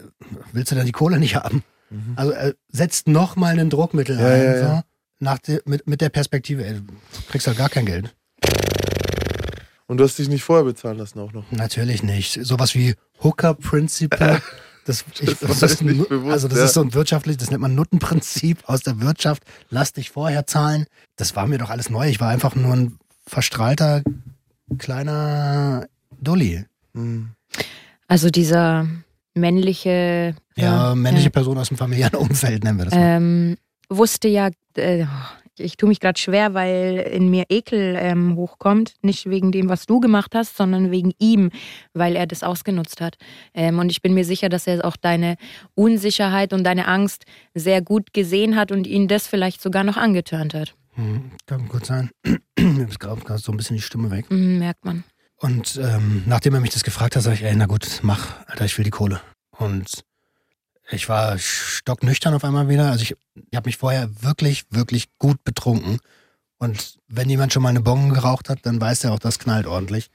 willst du denn die Kohle nicht haben? Mhm. Also er setzt noch mal einen Druckmittel Ja, ein, ja, ja. so. Nach de, mit, mit der Perspektive, ey, du kriegst halt gar kein Geld. Und du hast dich nicht vorher bezahlen lassen auch noch. Natürlich nicht. Sowas wie Hooker-Principle. [LAUGHS] Das, ich, Das war das, ist, ein- bewusst, also das ja. ist so ein wirtschaftlich, das nennt man Nuttenprinzip aus der Wirtschaft. Lass dich vorher zahlen. Das war mir doch alles neu. Ich war einfach nur ein verstrahlter kleiner Dulli. Mhm. Also dieser männliche, Ja, männliche Person aus dem familiären Umfeld nennen wir das. ähm, wusste ja, äh, ich tue mich gerade schwer, weil in mir Ekel ähm, hochkommt. Nicht wegen dem, was du gemacht hast, sondern wegen ihm, weil er das ausgenutzt hat. Ähm, und ich bin mir sicher, dass er auch deine Unsicherheit und deine Angst sehr gut gesehen hat und ihn das vielleicht sogar noch angetörnt hat. Hm, kann gut sein. [CLEARS THROAT] Mir ist gerade so ein bisschen die Stimme weg. Mhm, merkt man. Und ähm, nachdem er mich das gefragt hat, sage ich, ey, na gut, mach, Alter, ich will die Kohle. Und ich war stocknüchtern auf einmal wieder. Also ich, ich habe mich vorher wirklich, wirklich gut betrunken. Und wenn jemand schon mal eine Bong geraucht hat, dann weiß er auch, das knallt ordentlich.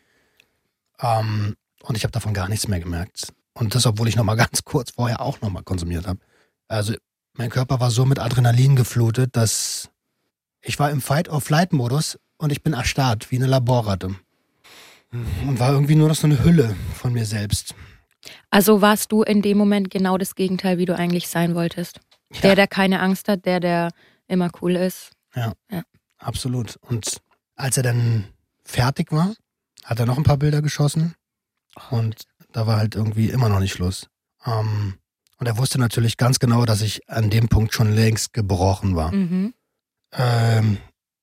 Ähm, und ich habe davon gar nichts mehr gemerkt. Und das, obwohl ich nochmal [LAUGHS] ganz kurz vorher auch nochmal konsumiert habe. Also mein Körper war so mit Adrenalin geflutet, dass ich war im Fight-or-Flight-Modus und ich bin erstarrt, wie eine Laborratte. Und war irgendwie nur noch so eine Hülle von mir selbst. Also warst du in dem Moment genau das Gegenteil, wie du eigentlich sein wolltest. Der, der keine Angst hat, der, der immer cool ist. Absolut. Und als er dann fertig war, hat er noch ein paar Bilder geschossen. Und da war halt irgendwie immer noch nicht Schluss. Ähm, und er wusste natürlich ganz genau, dass ich an dem Punkt schon längst gebrochen war. Mhm. Ähm,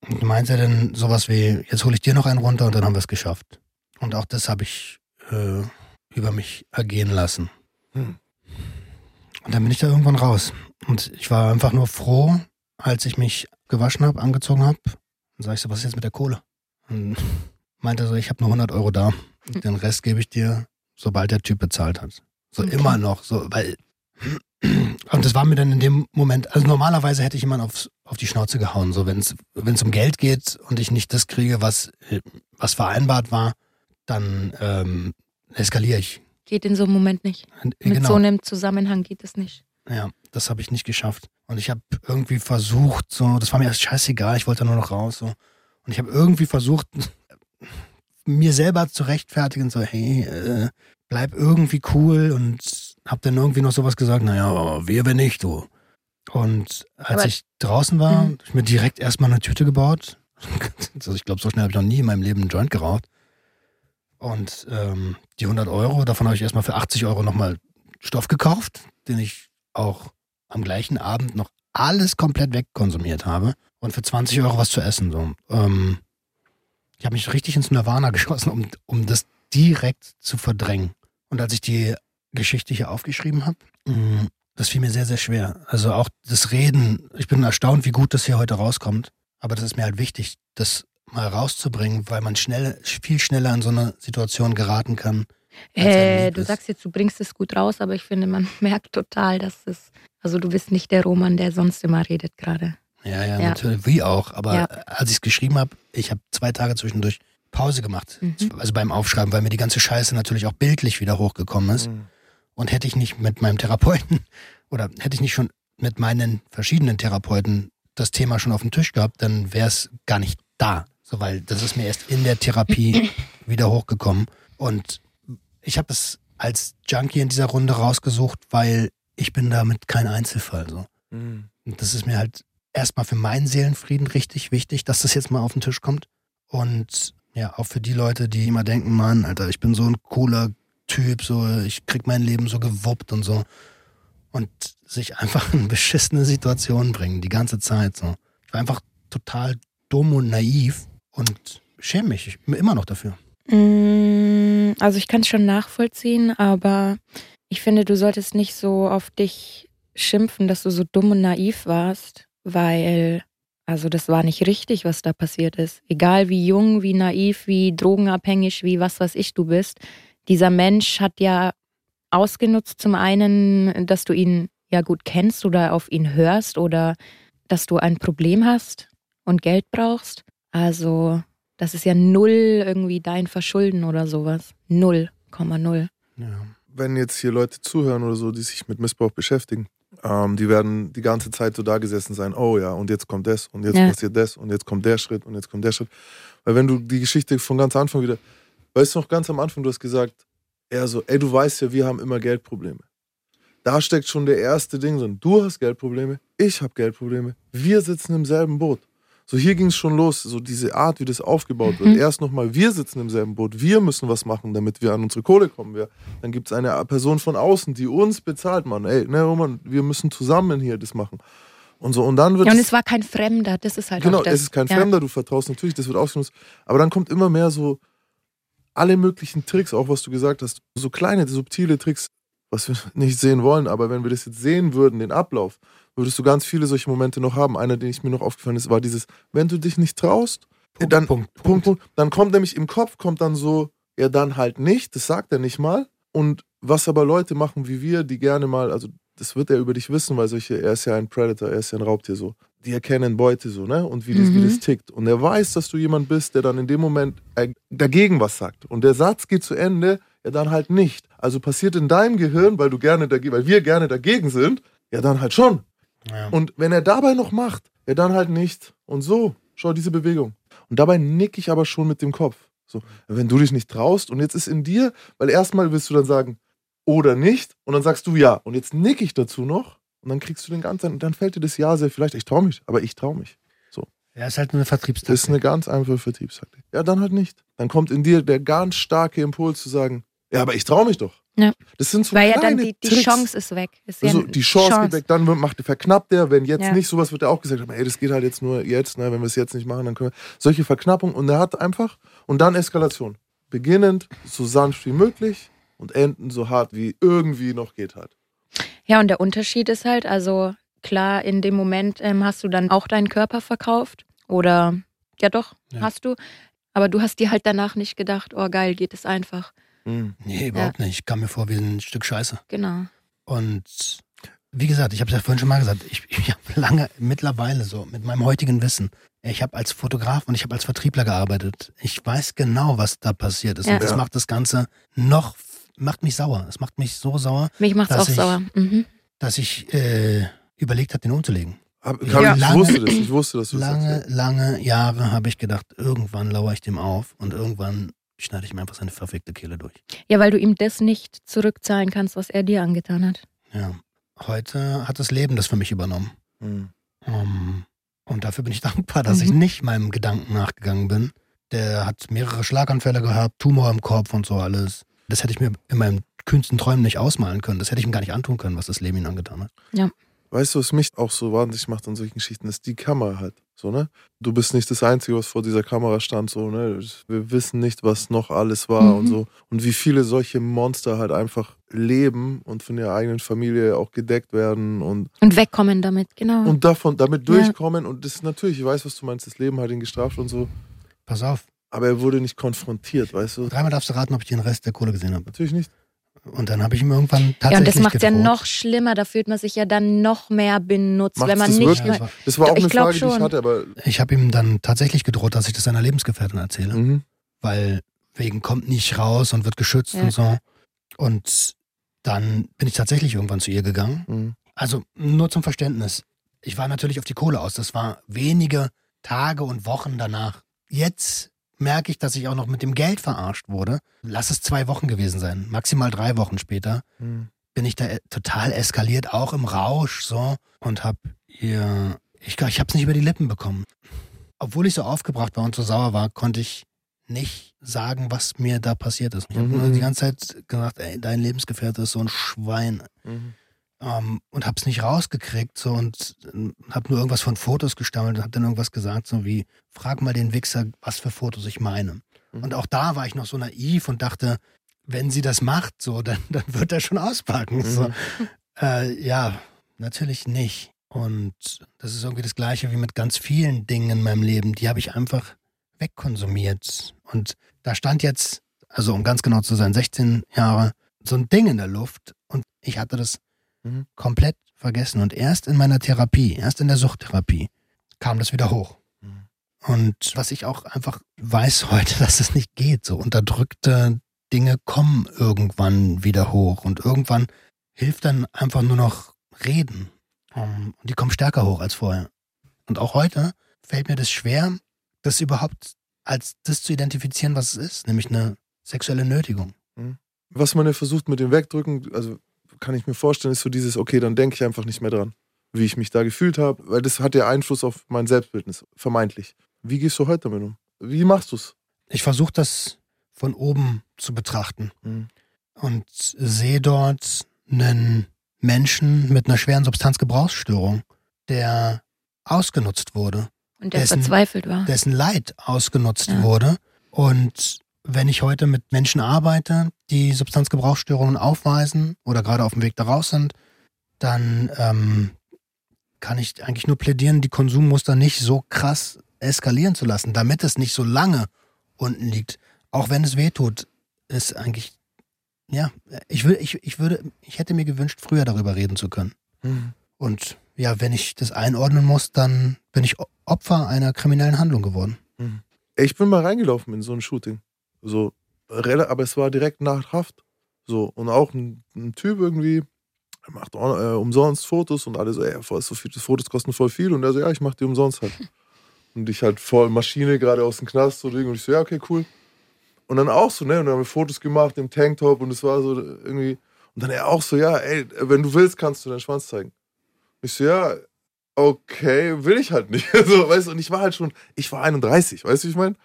und meinte dann sowas wie, jetzt hole ich dir noch einen runter und dann haben wir es geschafft. Und auch das habe ich äh, über mich ergehen lassen. Hm. Und dann bin ich da irgendwann raus. Und ich war einfach nur froh, als ich mich gewaschen habe, angezogen habe. Dann sag ich so, was ist jetzt mit der Kohle? Und [LAUGHS] meinte er so, ich habe nur 100 Euro da. Den Rest gebe ich dir, sobald der Typ bezahlt hat. So Okay. immer noch, so, weil. Und das war mir dann in dem Moment, also normalerweise hätte ich jemand aufs, auf die Schnauze gehauen, so wenn es um Geld geht und ich nicht das kriege, was, was vereinbart war, dann ähm, eskaliere ich. Geht in so einem Moment nicht. Und, äh, Mit genau. so einem Zusammenhang geht es nicht. Ja, das habe ich nicht geschafft. Und ich habe irgendwie versucht, so, das war mir erst scheißegal, ich wollte nur noch raus. So. Und ich habe irgendwie versucht, [LAUGHS] mir selber zu rechtfertigen, so, hey, äh, bleib irgendwie cool und habe dann irgendwie noch sowas gesagt, naja, aber wer, wenn nicht, du. Und als Aber- ich draußen war, Mhm. hab ich mir direkt erstmal eine Tüte gebaut. [LAUGHS] also ich glaube, so schnell habe ich noch nie in meinem Leben einen Joint geraucht. Und ähm, die 100 Euro, davon habe ich erstmal für 80 Euro nochmal Stoff gekauft, den ich auch am gleichen Abend noch alles komplett wegkonsumiert habe. Und für 20 Euro was zu essen. So. Ähm, ich habe mich richtig ins Nirvana [LAUGHS] geschossen, um, um das direkt zu verdrängen. Und als ich die Geschichte hier aufgeschrieben habe, mh, das fiel mir sehr, sehr schwer. Also auch das Reden, ich bin erstaunt, wie gut das hier heute rauskommt. Aber das ist mir halt wichtig, das mal rauszubringen, weil man schnell, viel schneller in so eine Situation geraten kann. Äh, du ist. sagst jetzt, du bringst es gut raus, aber ich finde, man [LAUGHS] merkt total, dass es, also du bist nicht der Roman, der sonst immer redet gerade. Ja, ja, Ja. natürlich, wie auch. Aber Ja. als ich es geschrieben habe, ich habe zwei Tage zwischendurch Pause gemacht. Mhm. Also beim Aufschreiben, weil mir die ganze Scheiße natürlich auch bildlich wieder hochgekommen ist. Mhm. Und hätte ich nicht mit meinem Therapeuten [LAUGHS] oder hätte ich nicht schon mit meinen verschiedenen Therapeuten das Thema schon auf dem Tisch gehabt, dann wäre es gar nicht da. So, weil das ist mir erst in der Therapie [CLEARS THROAT] wieder hochgekommen. Und ich habe es als Junkie in dieser Runde rausgesucht, weil ich bin damit kein Einzelfall. So. Mhm. Und das ist mir halt erstmal für meinen Seelenfrieden richtig wichtig, dass das jetzt mal auf den Tisch kommt. Und ja, auch für die Leute, die immer denken, Mann, Alter, ich bin so ein cooler Typ, so, ich krieg mein Leben so gewuppt und so. und sich einfach in beschissene Situationen bringen, die ganze Zeit so. Ich war einfach total dumm und naiv und schäme mich immer noch dafür. Mm, Also ich kann es schon nachvollziehen, aber ich finde, du solltest nicht so auf dich schimpfen, dass du so dumm und naiv warst, weil also das war nicht richtig, was da passiert ist. Egal wie jung, wie naiv, wie drogenabhängig, wie was weiß ich du bist. Dieser Mensch hat ja ausgenutzt zum einen, dass du ihn ja gut kennst oder auf ihn hörst oder dass du ein Problem hast und Geld brauchst. Also das ist ja null irgendwie dein Verschulden oder sowas. Null, Komma null. Ja. wenn jetzt hier Leute zuhören oder so, die sich mit Missbrauch beschäftigen, ähm, die werden die ganze Zeit so da gesessen sein, oh ja, und jetzt kommt das und jetzt Ja. passiert das und jetzt kommt der Schritt und jetzt kommt der Schritt. Weil wenn du die Geschichte von ganz Anfang wieder, weißt du noch ganz am Anfang, du hast gesagt, eher so, ey, du weißt ja, wir haben immer Geldprobleme. Da steckt schon der erste Ding drin. Du hast Geldprobleme, ich habe Geldprobleme, wir sitzen im selben Boot. So hier ging es schon los, so diese Art, wie das aufgebaut wird. Mhm. Erst nochmal, wir sitzen im selben Boot, wir müssen was machen, damit wir an unsere Kohle kommen. Wir, dann gibt es eine Person von außen, die uns bezahlt, Mann. Ey, ne, Roman, wir müssen zusammen hier das machen. Und so, und dann wird Ja, und es war kein Fremder, das ist halt Genau, auch das. es ist kein ja. Fremder, du vertraust natürlich, das wird ausgenutzt. Aber dann kommt immer mehr so alle möglichen Tricks, auch was du gesagt hast, so kleine, subtile Tricks, was wir [LAUGHS] nicht sehen wollen, aber wenn wir das jetzt sehen würden, den Ablauf, würdest du ganz viele solche Momente noch haben. Einer, den ich mir noch aufgefallen ist, war dieses, wenn du dich nicht traust, Punkt, dann, Punkt, Punkt, Punkt, dann kommt nämlich im Kopf, kommt dann so, ja dann halt nicht, das sagt er nicht mal. Und was aber Leute machen wie wir, die gerne mal, also das wird er über dich wissen, weil solche, er ist ja ein Predator, er ist ja ein Raubtier so. Die erkennen Beute so, ne? Und wie das, wie Mhm. das tickt. Und er weiß, dass du jemand bist, der dann in dem Moment äh, dagegen was sagt. Und der Satz geht zu Ende, ja dann halt nicht. Also passiert in deinem Gehirn, weil du gerne dagegen, weil wir gerne dagegen sind, ja dann halt schon. Ja. Und wenn er dabei noch macht, ja dann halt nicht. Und so, schau diese Bewegung. Und dabei nick ich aber schon mit dem Kopf. So, wenn du dich nicht traust und jetzt ist in dir, weil erstmal willst du dann sagen, oder nicht, und dann sagst du ja. Und jetzt nick ich dazu noch und dann kriegst du den ganzen, und dann fällt dir das Ja sehr vielleicht, ich traue mich, aber ich traue mich. Er ist halt eine Das Vertriebstaktik. ist eine ganz einfache Vertriebstaktik. Ja, dann halt nicht. Dann kommt in dir der ganz starke Impuls zu sagen, ja, aber ich traue mich doch. Ja. Das sind so Weil ja dann die, die Tricks. Chance ist weg. Ist ja Also eine die Chance, geht weg, dann macht, verknappt der, wenn jetzt Ja. nicht, sowas wird er auch gesagt, aber ey, das geht halt jetzt nur jetzt, ne, wenn wir es jetzt nicht machen, dann können wir. Solche Verknappung und er hat einfach, und dann Eskalation. Beginnend so sanft wie möglich und enden so hart wie irgendwie noch geht halt. Ja, und der Unterschied ist halt, also klar, in dem Moment ähm, hast du dann auch deinen Körper verkauft. Oder ja doch, Ja. hast du. Aber du hast dir halt danach nicht gedacht, oh geil, geht es einfach. Mhm. Nee, überhaupt nicht. Ich kam mir vor wie ein Stück Scheiße. Genau. Und wie gesagt, ich habe es ja vorhin schon mal gesagt, ich, ich habe lange, mittlerweile so, mit meinem heutigen Wissen, ich habe als Fotograf und ich habe als Vertriebler gearbeitet. Ich weiß genau, was da passiert ist. Ja. Und das Ja. macht das Ganze noch, macht mich sauer. Es macht mich so sauer, Mich macht's Dass auch ich- sauer. Mhm. dass ich äh, überlegt habe, den umzulegen. Hab, Ja. kann, ich Lange- wusste das, ich wusste, das Lange, sagst. lange Jahre habe ich gedacht, irgendwann lauere ich dem auf und irgendwann schneide ich mir einfach seine verfickte Kehle durch. Ja, weil du ihm das nicht zurückzahlen kannst, was er dir angetan hat. Ja. Heute hat das Leben das für mich übernommen. Mhm. Um, und dafür bin ich [LAUGHS] dankbar, dass Mhm. ich nicht meinem Gedanken nachgegangen bin. Der hat mehrere Schlaganfälle gehabt, Tumor im Kopf und so alles. Das hätte ich mir in meinen kühnsten Träumen nicht ausmalen können. Das hätte ich ihm gar nicht antun können, was das Leben ihm angetan hat. Weißt du, was mich auch so wahnsinnig macht an solchen Geschichten, ist die Kamera halt. So, ne? Du bist nicht das Einzige, was vor dieser Kamera stand, so, ne? Wir wissen nicht, was noch alles war Mhm. und so. Und wie viele solche Monster halt einfach leben und von ihrer eigenen Familie auch gedeckt werden und, Und wegkommen damit, genau. und davon, damit Ja. durchkommen. Und das ist natürlich, ich weiß, was du meinst, das Leben hat ihn gestraft und so. Pass auf, Aber er wurde nicht konfrontiert, weißt du? dreimal darfst du raten, ob ich den Rest der Kohle gesehen habe. Natürlich nicht. Und dann habe ich ihm irgendwann ja, und tatsächlich das macht ja noch schlimmer. Da fühlt man sich ja dann noch mehr benutzt, Macht's wenn man das nicht wirklich? mehr. Das war auch Ich eine Frage, die ich schon. hatte, aber. Ich habe ihm dann tatsächlich gedroht, dass ich das seiner Lebensgefährtin erzähle. Mhm. weil wegen kommt nicht raus und wird geschützt Ja. und so. Und dann bin ich tatsächlich irgendwann zu ihr gegangen. Mhm. Also nur zum Verständnis. Ich war natürlich auf die Kohle aus. Das war wenige Tage und Wochen danach. Jetzt merke ich, dass ich auch noch mit dem Geld verarscht wurde. Lass es zwei Wochen gewesen sein. Maximal drei Wochen später Mhm. bin ich da äh, total eskaliert, auch im Rausch so und hab ihr, ich, ich hab's nicht über die Lippen bekommen. Obwohl ich so aufgebracht war und so sauer war, konnte ich nicht sagen, was mir da passiert ist. Ich habe Mhm. nur die ganze Zeit gesagt, ey, dein Lebensgefährte ist so ein Schwein. Mhm. Ähm, und hab's nicht rausgekriegt so und äh, hab nur irgendwas von Fotos gestammelt und hab dann irgendwas gesagt, so wie, frag mal den Wichser, was für Fotos ich meine. Mhm. Und auch da war ich noch so naiv und dachte, wenn sie das macht, so, dann, [LAUGHS] dann wird er schon auspacken. So. Mhm. Äh, ja, natürlich nicht. Und das ist irgendwie das Gleiche wie mit ganz vielen Dingen in meinem Leben. Die habe ich einfach wegkonsumiert. Und da stand jetzt, also um ganz genau zu sein, 16 Jahre, so ein Ding in der Luft. Und ich hatte das Mhm. komplett vergessen. Und erst in meiner Therapie, erst in der Suchttherapie, kam das wieder hoch. Mhm. Und was ich auch einfach weiß heute, [LAUGHS] dass es nicht geht. So unterdrückte Dinge kommen irgendwann wieder hoch. Und irgendwann hilft dann einfach nur noch reden. Um, Und die kommen stärker hoch als vorher. Und auch heute fällt mir das schwer, das überhaupt als das zu identifizieren, was es ist, nämlich eine sexuelle Nötigung. Was man ja versucht mit dem Wegdrücken, also kann ich mir vorstellen, ist so dieses, okay, dann denke ich einfach nicht mehr dran, wie ich mich da gefühlt habe, weil das hat ja Einfluss auf mein Selbstbildnis, vermeintlich. Wie gehst du heute damit um? Wie machst du es? Ich versuche das von oben zu betrachten Mhm. und sehe dort einen Menschen mit einer schweren Substanzgebrauchsstörung, der ausgenutzt wurde, Und der Dessen- verzweifelt war. dessen Leid ausgenutzt Ja. wurde. Und wenn ich heute mit Menschen arbeite, die Substanzgebrauchsstörungen aufweisen oder gerade auf dem Weg daraus sind, dann ähm, kann ich eigentlich nur plädieren, die Konsummuster nicht so krass eskalieren zu lassen, damit es nicht so lange unten liegt. Auch wenn es weh tut, ist eigentlich, ja, ich, will, ich, ich würde, ich hätte mir gewünscht, früher darüber reden zu können. Mhm. Und ja, wenn ich das einordnen muss, dann bin ich Opfer einer kriminellen Handlung geworden. Ich bin mal reingelaufen in so ein Shooting. So, aber es war direkt nach Haft. So, und auch ein, ein Typ irgendwie, er macht auch, äh, umsonst Fotos und alle so, ey, voll, so viel, die Fotos kosten voll viel. Und er so, ja, ich mach die umsonst halt. [LAUGHS] Und ich halt voll Maschine gerade aus dem Knast so Ding. Und ich so, ja, okay, cool. Und dann auch so, ne, und dann haben wir Fotos gemacht im Tanktop und es war so irgendwie. Und dann er auch so, ja, ey, wenn du willst, kannst du deinen Schwanz zeigen. Ich so, ja, okay, will ich halt nicht. [LAUGHS] So, weißt du, und ich war halt schon, ich war 31, weißt du, wie ich meine?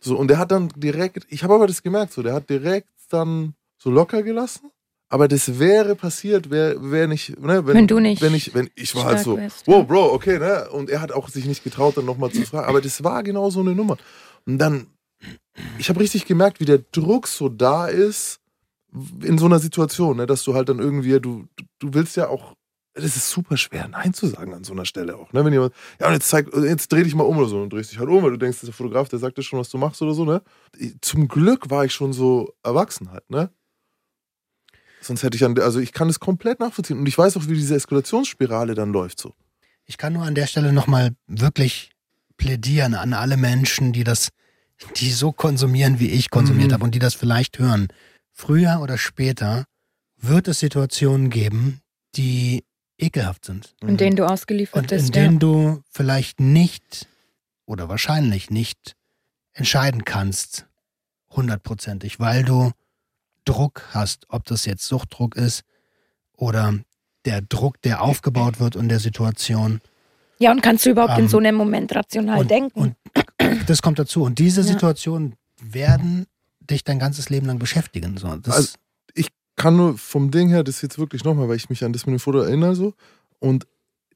So, und der hat dann direkt, ich habe aber das gemerkt, so, der hat direkt dann so locker gelassen. Aber das wäre passiert, wäre wär nicht, ne, wenn, Wenn du nicht wenn ich, wenn ich war halt so, wow. Bro, okay, ne, und er hat auch sich nicht getraut, dann nochmal zu fragen. Aber das war genau so eine Nummer. Und dann, ich habe richtig gemerkt, wie der Druck so da ist in so einer Situation, ne, dass du halt dann irgendwie, du- du willst ja auch, das ist super schwer, Nein zu sagen an so einer Stelle auch, ne, wenn jemand, ja, und jetzt zeig, jetzt dreh dich mal um oder so und drehst dich halt um, weil du denkst, das der Fotograf, der sagt dir schon, was du machst oder so, ne. Zum Glück war ich schon so erwachsen halt, ne. Sonst hätte ich an, also ich kann es komplett nachvollziehen und ich weiß auch, wie diese Eskalationsspirale dann läuft so. Ich kann nur an der Stelle nochmal wirklich plädieren an alle Menschen, die das, die so konsumieren, wie ich konsumiert Mhm. habe und die das vielleicht hören. Früher oder später wird es Situationen geben, die ekelhaft sind. in denen du ausgeliefert Und in bist. denen Ja. du vielleicht nicht oder wahrscheinlich nicht entscheiden kannst, hundertprozentig, weil du Druck hast, ob das jetzt Suchtdruck ist oder der Druck, der aufgebaut wird in der Situation. ja, und kannst du überhaupt in Ähm, so einem Moment rational und, denken? Und das kommt dazu. Und diese Ja. Situationen werden dich dein ganzes Leben lang beschäftigen. So, das, Also, kann nur vom Ding her, das jetzt wirklich nochmal, weil ich mich an das mit dem Foto erinnere, so. Und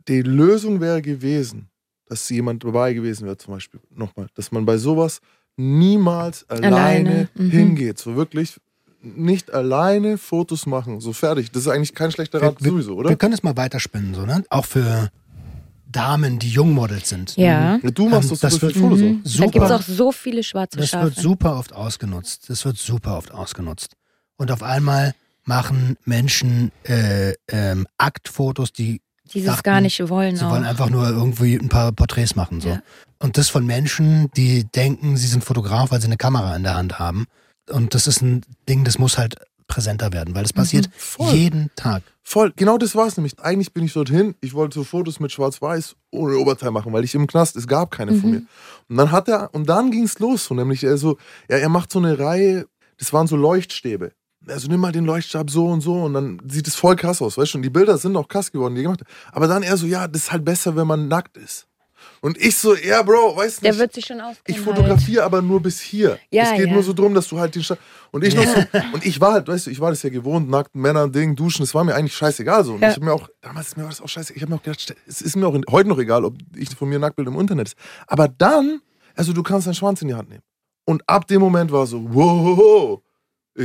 die Lösung wäre gewesen, dass jemand dabei gewesen wäre, zum Beispiel, nochmal, dass man bei sowas niemals alleine, Alleine, mhm. hingeht. So wirklich nicht alleine Fotos machen. So fertig. Das ist eigentlich kein schlechter Rat wir, sowieso, oder? wir können es mal weiterspinnen, so, ne? Auch für Damen, die Jungmodels sind. ja. Ja, du machst Ähm, das super wird- viele Fotos. Mhm. auch. Da gibt es auch so viele schwarze Das Schafe. wird super oft ausgenutzt. Das wird super oft ausgenutzt. Und auf einmal machen Menschen äh, ähm, Aktfotos, die die es dachten, gar nicht wollen. sie auch. wollen einfach nur irgendwie ein paar Porträts machen. So. Ja. Und das von Menschen, die denken, sie sind Fotograf, weil sie eine Kamera in der Hand haben. Und das ist ein Ding, das muss halt präsenter werden, weil das passiert Voll. jeden Tag. Voll, genau das war es nämlich. Eigentlich bin ich dorthin, ich wollte so Fotos mit Schwarz-Weiß ohne Oberteil machen, weil ich im Knast, es gab keine von Mhm. mir. Und dann hat er, und dann ging es los, so nämlich er so, ja, er macht so eine Reihe, das waren so Leuchtstäbe. Also nimm mal den Leuchtstab so und so und dann sieht es voll krass aus, weißt du? Und die Bilder sind auch krass geworden, die gemacht hat. Aber dann er so, ja, das ist halt besser, wenn man nackt ist. Und ich so, ja, Bro, weißt du Der wird sich schon auskennen. Ich halt. fotografiere aber nur bis hier. Ja, es geht ja. nur so drum, dass du halt den Sta und ich noch so, und ich war halt, weißt du, ich war das ja gewohnt, nackten Männern, Ding, duschen, es war mir eigentlich scheißegal so. Und Ja. ich hab mir auch, damals ist mir war das auch scheiße. Ich habe mir auch gedacht, es ist mir auch in, heute noch egal, ob ich von mir Nacktbild im Internet ist. Aber dann, also du kannst deinen Schwanz in die Hand nehmen. Und ab dem Moment war so, wow,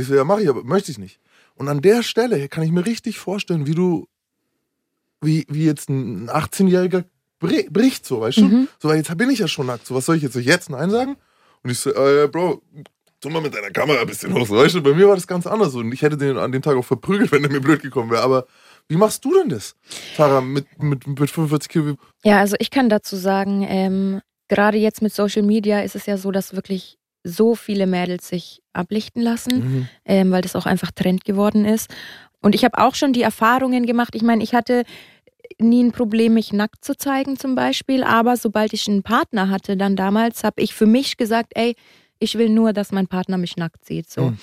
ich so, ja, mach ich, aber möchte ich nicht. Und an der Stelle kann ich mir richtig vorstellen, wie du, wie, wie jetzt ein 18-Jähriger bri- bricht, so, weißt du? Mhm. So, weil jetzt bin ich ja schon nackt. So, was soll ich jetzt Soll ich jetzt Nein sagen? Und ich so, äh, Bro, tu mal mit deiner Kamera ein bisschen hoch. So, weißt du, bei mir war das ganz anders. Und ich hätte den an dem Tag auch verprügelt, [LAUGHS] wenn der mir blöd gekommen wäre. Aber wie machst du denn das, Tara, mit, mit, mit 45 Kilo? Ja, also ich kann dazu sagen, ähm, gerade jetzt mit Social Media ist es ja so, dass wirklich so viele Mädels sich ablichten lassen, Mhm. ähm, weil das auch einfach Trend geworden ist. Und ich habe auch schon die Erfahrungen gemacht. Ich meine, ich hatte nie ein Problem, mich nackt zu zeigen zum Beispiel, aber sobald ich einen Partner hatte, dann damals, habe ich für mich gesagt, ey, ich will nur, dass mein Partner mich nackt sieht. So. Mhm.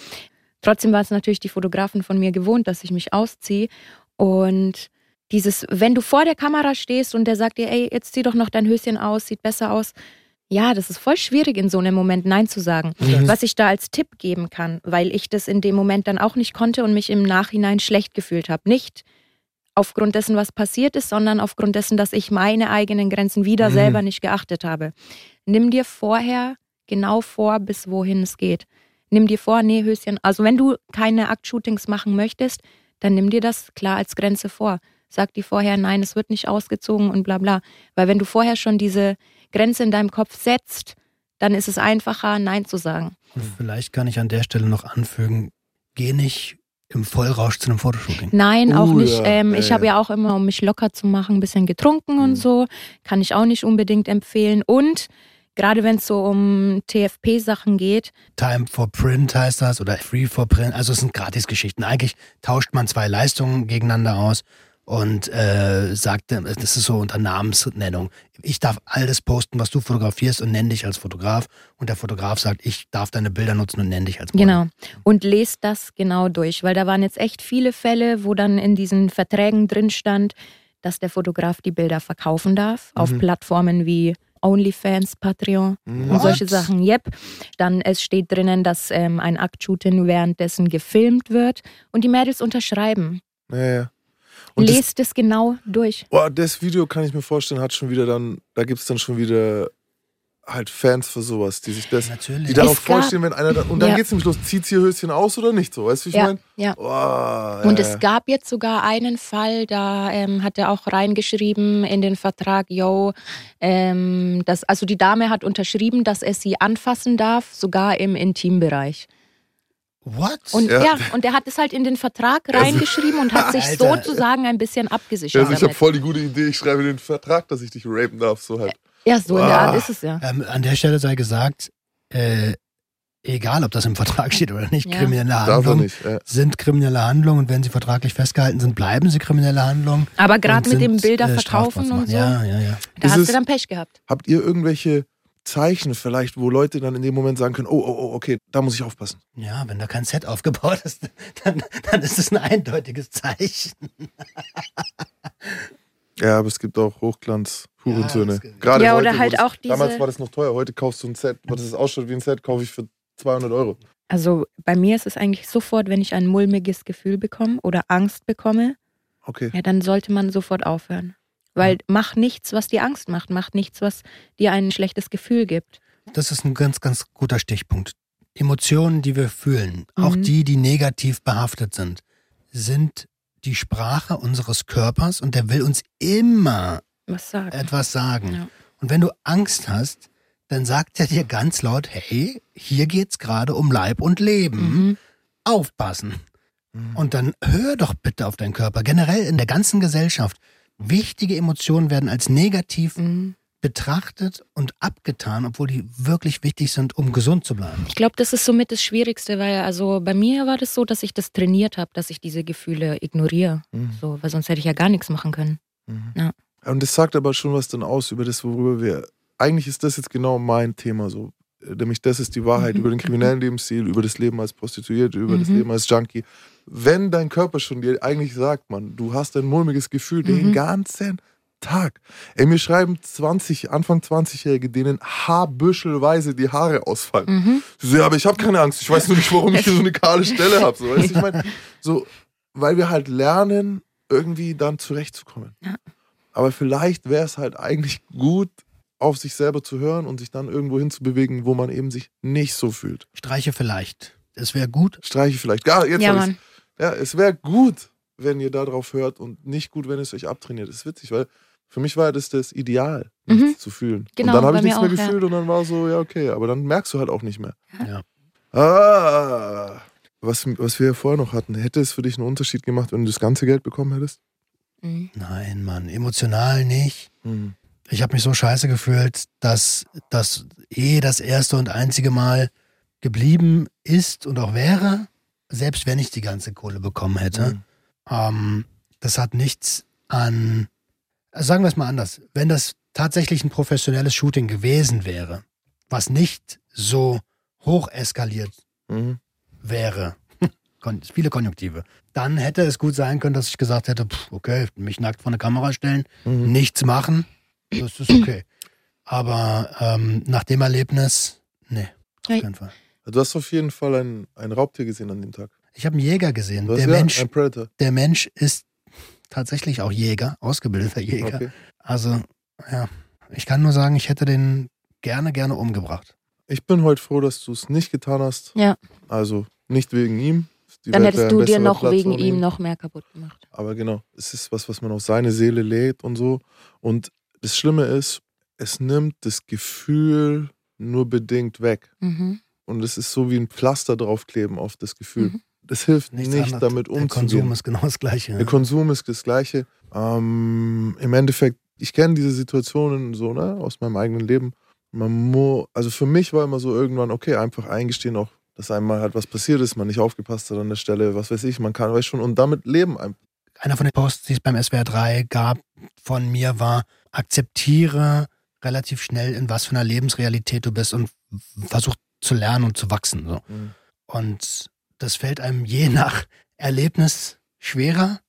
Trotzdem war es natürlich die Fotografen von mir gewohnt, dass ich mich ausziehe. Und dieses, wenn du vor der Kamera stehst und der sagt dir, ey, jetzt zieh doch noch dein Höschen aus, sieht besser aus. Ja, das ist voll schwierig in so einem Moment Nein zu sagen. Mhm. Was ich da als Tipp geben kann, weil ich das in dem Moment dann auch nicht konnte und mich im Nachhinein schlecht gefühlt habe. Nicht aufgrund dessen, was passiert ist, sondern aufgrund dessen, dass ich meine eigenen Grenzen wieder Mhm. selber nicht geachtet habe. Nimm dir vorher genau vor, bis wohin es geht. Nimm dir vor, nee, Höschen, also wenn du keine Aktshootings machen möchtest, dann nimm dir das klar als Grenze vor. Sag dir vorher, nein, es wird nicht ausgezogen und bla bla. Weil wenn du vorher schon diese Grenze in deinem Kopf setzt, dann ist es einfacher, Nein zu sagen. Und vielleicht kann ich an der Stelle noch anfügen, geh nicht im Vollrausch zu einem Fotoshooting. Nein, auch Uh, nicht. ja, ähm, ich habe ja. ja auch immer, um mich locker zu machen, ein bisschen getrunken Mhm. und so. Kann ich auch nicht unbedingt empfehlen. Und gerade wenn es so um TFP-Sachen geht, Time for Print heißt das oder Free for Print. Also es sind Gratisgeschichten. Eigentlich tauscht man zwei Leistungen gegeneinander aus und äh, sagt, äh, das ist so unter Namensnennung. Ich darf alles posten, was du fotografierst und nenn dich als Fotograf. Und der Fotograf sagt, ich darf deine Bilder nutzen und nenn dich als Model. Genau. Und lest das genau durch, weil da waren jetzt echt viele Fälle, wo dann in diesen Verträgen drin stand, dass der Fotograf die Bilder verkaufen darf auf Mhm. Plattformen wie OnlyFans, Patreon und solche What? Sachen. Yep. Dann es steht drinnen, dass ähm, ein Aktshooting währenddessen gefilmt wird und die Mädels unterschreiben. Ja, ja. Und das, Lest es genau durch. boah, das Video kann ich mir vorstellen, hat schon wieder dann, da gibt es dann schon wieder halt Fans für sowas, die sich das, Natürlich. die darauf Es vorstehen, wenn einer da, und dann Ja. geht's nämlich los, zieht's ihr Höschen aus oder nicht so, weißt du, wie ich Ja, meine? ja. Boah, Und ja, es gab jetzt sogar einen Fall, da ähm, hat er auch reingeschrieben in den Vertrag, yo, ähm, dass, also die Dame hat unterschrieben, dass er sie anfassen darf, sogar im Intimbereich. What? Und Ja. ja, und er hat es halt in den Vertrag reingeschrieben und hat sich [LAUGHS] Alter. sozusagen ein bisschen abgesichert Also ich habe voll die gute Idee, ich schreibe in den Vertrag, dass ich dich rapen darf, so halt. Ja, so in der Ah. Art ist es ja. ähm, an der Stelle sei gesagt, äh, egal ob das im Vertrag steht oder nicht, Ja. kriminelle Handlungen nicht. Ja. sind kriminelle Handlungen und wenn sie vertraglich festgehalten sind, bleiben sie kriminelle Handlungen. Aber gerade mit dem Bilder äh, verkaufen und so, Ja, ja, ja. da Ist hast es- du dann Pech gehabt. Habt ihr irgendwelche Zeichen vielleicht, wo Leute dann in dem Moment sagen können, oh, oh, oh, okay, da muss ich aufpassen. Ja, wenn da kein Set aufgebaut ist, [LAUGHS] dann, dann ist es ein eindeutiges Zeichen. Ja, aber es gibt auch Hochglanz, Hurensöhne. es gibt- Gerade Ja, heute, halt das, auch diese- Damals war das noch teuer, heute kaufst du ein Set, was das ausschaut wie ein Set, kaufe ich für 200 Euro. Also bei mir ist es eigentlich sofort, wenn ich ein mulmiges Gefühl bekomme oder Angst bekomme, Okay. Ja, dann sollte man sofort aufhören. Weil mach nichts, was dir Angst macht. Mach nichts, was dir ein schlechtes Gefühl gibt. Das ist ein ganz, ganz guter Stichpunkt. Emotionen, die wir fühlen, auch Mhm. die, die negativ behaftet sind, sind die Sprache unseres Körpers und der will uns immer Was sagen? etwas sagen. Ja. Und wenn du Angst hast, dann sagt er dir ganz laut, hey, hier geht's gerade um Leib und Leben. Mhm. Aufpassen. Und dann hör doch bitte auf deinen Körper. Generell in der ganzen Gesellschaft. Wichtige Emotionen werden als negativ Mhm. betrachtet und abgetan, obwohl die wirklich wichtig sind, um gesund zu bleiben. Ich glaube, das ist somit das Schwierigste, weil also bei mir war das so, dass ich das trainiert habe, dass ich diese Gefühle ignoriere. Mhm. So, weil sonst hätte ich ja gar nichts machen können. Und das sagt aber schon was dann aus über das, worüber wir. Eigentlich ist das jetzt genau mein Thema so. Nämlich das ist die Wahrheit Mhm. über den kriminellen Lebensstil, über das Leben als Prostituierte, über das Mhm. Leben als Junkie. Wenn dein Körper schon dir eigentlich sagt, man, du hast ein mulmiges Gefühl den Mhm. ganzen Tag. Ey, mir schreiben 20, Anfang 20-Jährige, denen haarbüschelweise die Haare ausfallen. Mhm. So, ja, aber ich habe keine Angst. Ich weiß nur nicht, warum ich hier so eine kahle Stelle habe. So, weißt ich meine, so, weil wir halt lernen, irgendwie dann zurechtzukommen. Ja. Aber vielleicht wäre es halt eigentlich gut, auf sich selber zu hören und sich dann irgendwo hinzubewegen, wo man eben sich nicht so fühlt. Streiche vielleicht. Es wäre gut. Streiche vielleicht. Ja, jetzt Ja. Mann. Ja, es wäre gut, wenn ihr darauf hört und nicht gut, wenn es euch abtrainiert. Das ist witzig, weil für mich war das das Ideal, Mhm. nichts zu fühlen. Genau, und dann habe ich nichts mehr auch, ja. gefühlt und dann war so, ja, okay, aber dann merkst du halt auch nicht mehr. Ja. Ah, was, was wir ja vorher noch hatten, hätte es für dich einen Unterschied gemacht, wenn du das ganze Geld bekommen hättest? Mhm. Nein, Mann, emotional nicht. Mhm. Ich habe mich so scheiße gefühlt, dass das eh das erste und einzige Mal geblieben ist und auch wäre, selbst wenn ich die ganze Kohle bekommen hätte. Mhm. Ähm, das hat nichts an, also sagen wir es mal anders, wenn das tatsächlich ein professionelles Shooting gewesen wäre, was nicht so hoch eskaliert Mhm. wäre, [LAUGHS] viele Konjunktive, dann hätte es gut sein können, dass ich gesagt hätte, pff, okay, mich nackt vor eine Kamera stellen, Mhm. nichts machen, das ist okay. Aber ähm, nach dem Erlebnis, nee, auf keinen Fall. Du hast auf jeden Fall ein, ein Raubtier gesehen an dem Tag. Ich habe einen Jäger gesehen. Der ja, Mensch, ein Predator. der Mensch ist tatsächlich auch Jäger, ausgebildeter Jäger. Okay. Also, ja, ich kann nur sagen, ich hätte den gerne, gerne umgebracht. Ich bin heute froh, dass du es nicht getan hast. Ja. Also nicht wegen ihm. Die Dann Welt hättest du dir noch Platz wegen ihm noch mehr kaputt gemacht. Aber genau, es ist was, was man auf seine Seele lädt und so. Und das Schlimme ist, es nimmt das Gefühl nur bedingt weg. Mhm. Und es ist so wie ein Pflaster draufkleben auf das Gefühl. Mhm. Das hilft Nichts nicht, anderes. damit Der Konsum umzugehen. ist genau das Gleiche. Der Konsum ist das Gleiche. Ähm, Im Endeffekt, ich kenne diese Situationen so, ne, aus meinem eigenen Leben. Man muss, also für mich war immer so irgendwann, okay, einfach eingestehen auch, dass einmal halt was passiert ist, man nicht aufgepasst hat an der Stelle, was weiß ich, man kann, weiß schon, und damit leben einfach. Einer von den Posts, die es beim SWR 3 gab, von mir war, akzeptiere relativ schnell, in was für einer Lebensrealität du bist und versuch zu lernen und zu wachsen. So. Mhm. Und das fällt einem je nach Erlebnis schwerer.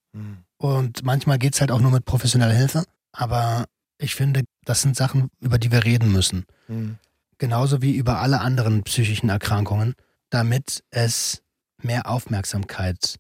Und manchmal geht es halt auch nur mit professioneller Hilfe. Aber ich finde, das sind Sachen, über die wir reden müssen. Mhm. Genauso wie über alle anderen psychischen Erkrankungen, damit es mehr Aufmerksamkeit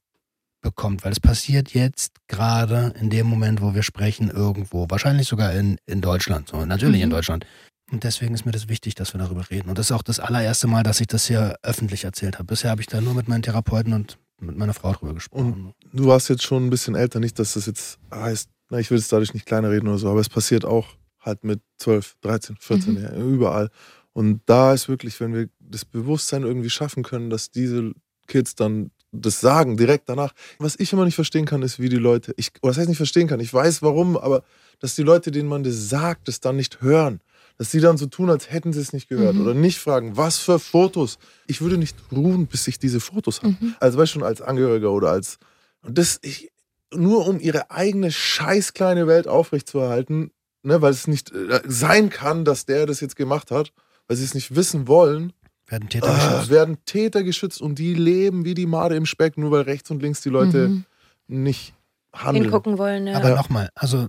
bekommt. Weil es passiert jetzt gerade in dem Moment, wo wir sprechen, irgendwo. Wahrscheinlich sogar in, in Deutschland. So, natürlich in Mhm. Deutschland. Und deswegen ist mir das wichtig, dass wir darüber reden. Und das ist auch das allererste Mal, dass ich das hier öffentlich erzählt habe. Bisher habe ich da nur mit meinen Therapeuten und mit meiner Frau drüber gesprochen. Du warst jetzt schon ein bisschen älter, nicht, dass das jetzt heißt, na, ich will es dadurch nicht kleiner reden oder so, aber es passiert auch halt mit 12, 13, 14, Mhm. ja, überall. Und da ist wirklich, wenn wir das Bewusstsein irgendwie schaffen können, dass diese Kids dann das sagen, direkt danach. Was ich immer nicht verstehen kann, ist, wie die Leute, ich, oder das heißt nicht verstehen kann, ich weiß warum, aber dass die Leute, denen man das sagt, das dann nicht hören. Dass die dann so tun, als hätten sie es nicht gehört. Mhm. Oder nicht fragen, was für Fotos. Ich würde nicht ruhen, bis ich diese Fotos habe. Mhm. Also weißt du schon, als Angehöriger oder als. Und das, ich, nur um ihre eigene scheiß kleine Welt aufrechtzuerhalten, ne, weil es nicht äh, sein kann, dass der das jetzt gemacht hat, weil sie es nicht wissen wollen, Werden Täter äh, geschützt. werden Täter geschützt und die leben wie die Made im Speck, nur weil rechts und links die Leute Mhm. nicht handeln. Hingucken wollen, ja. Aber Ja. nochmal, also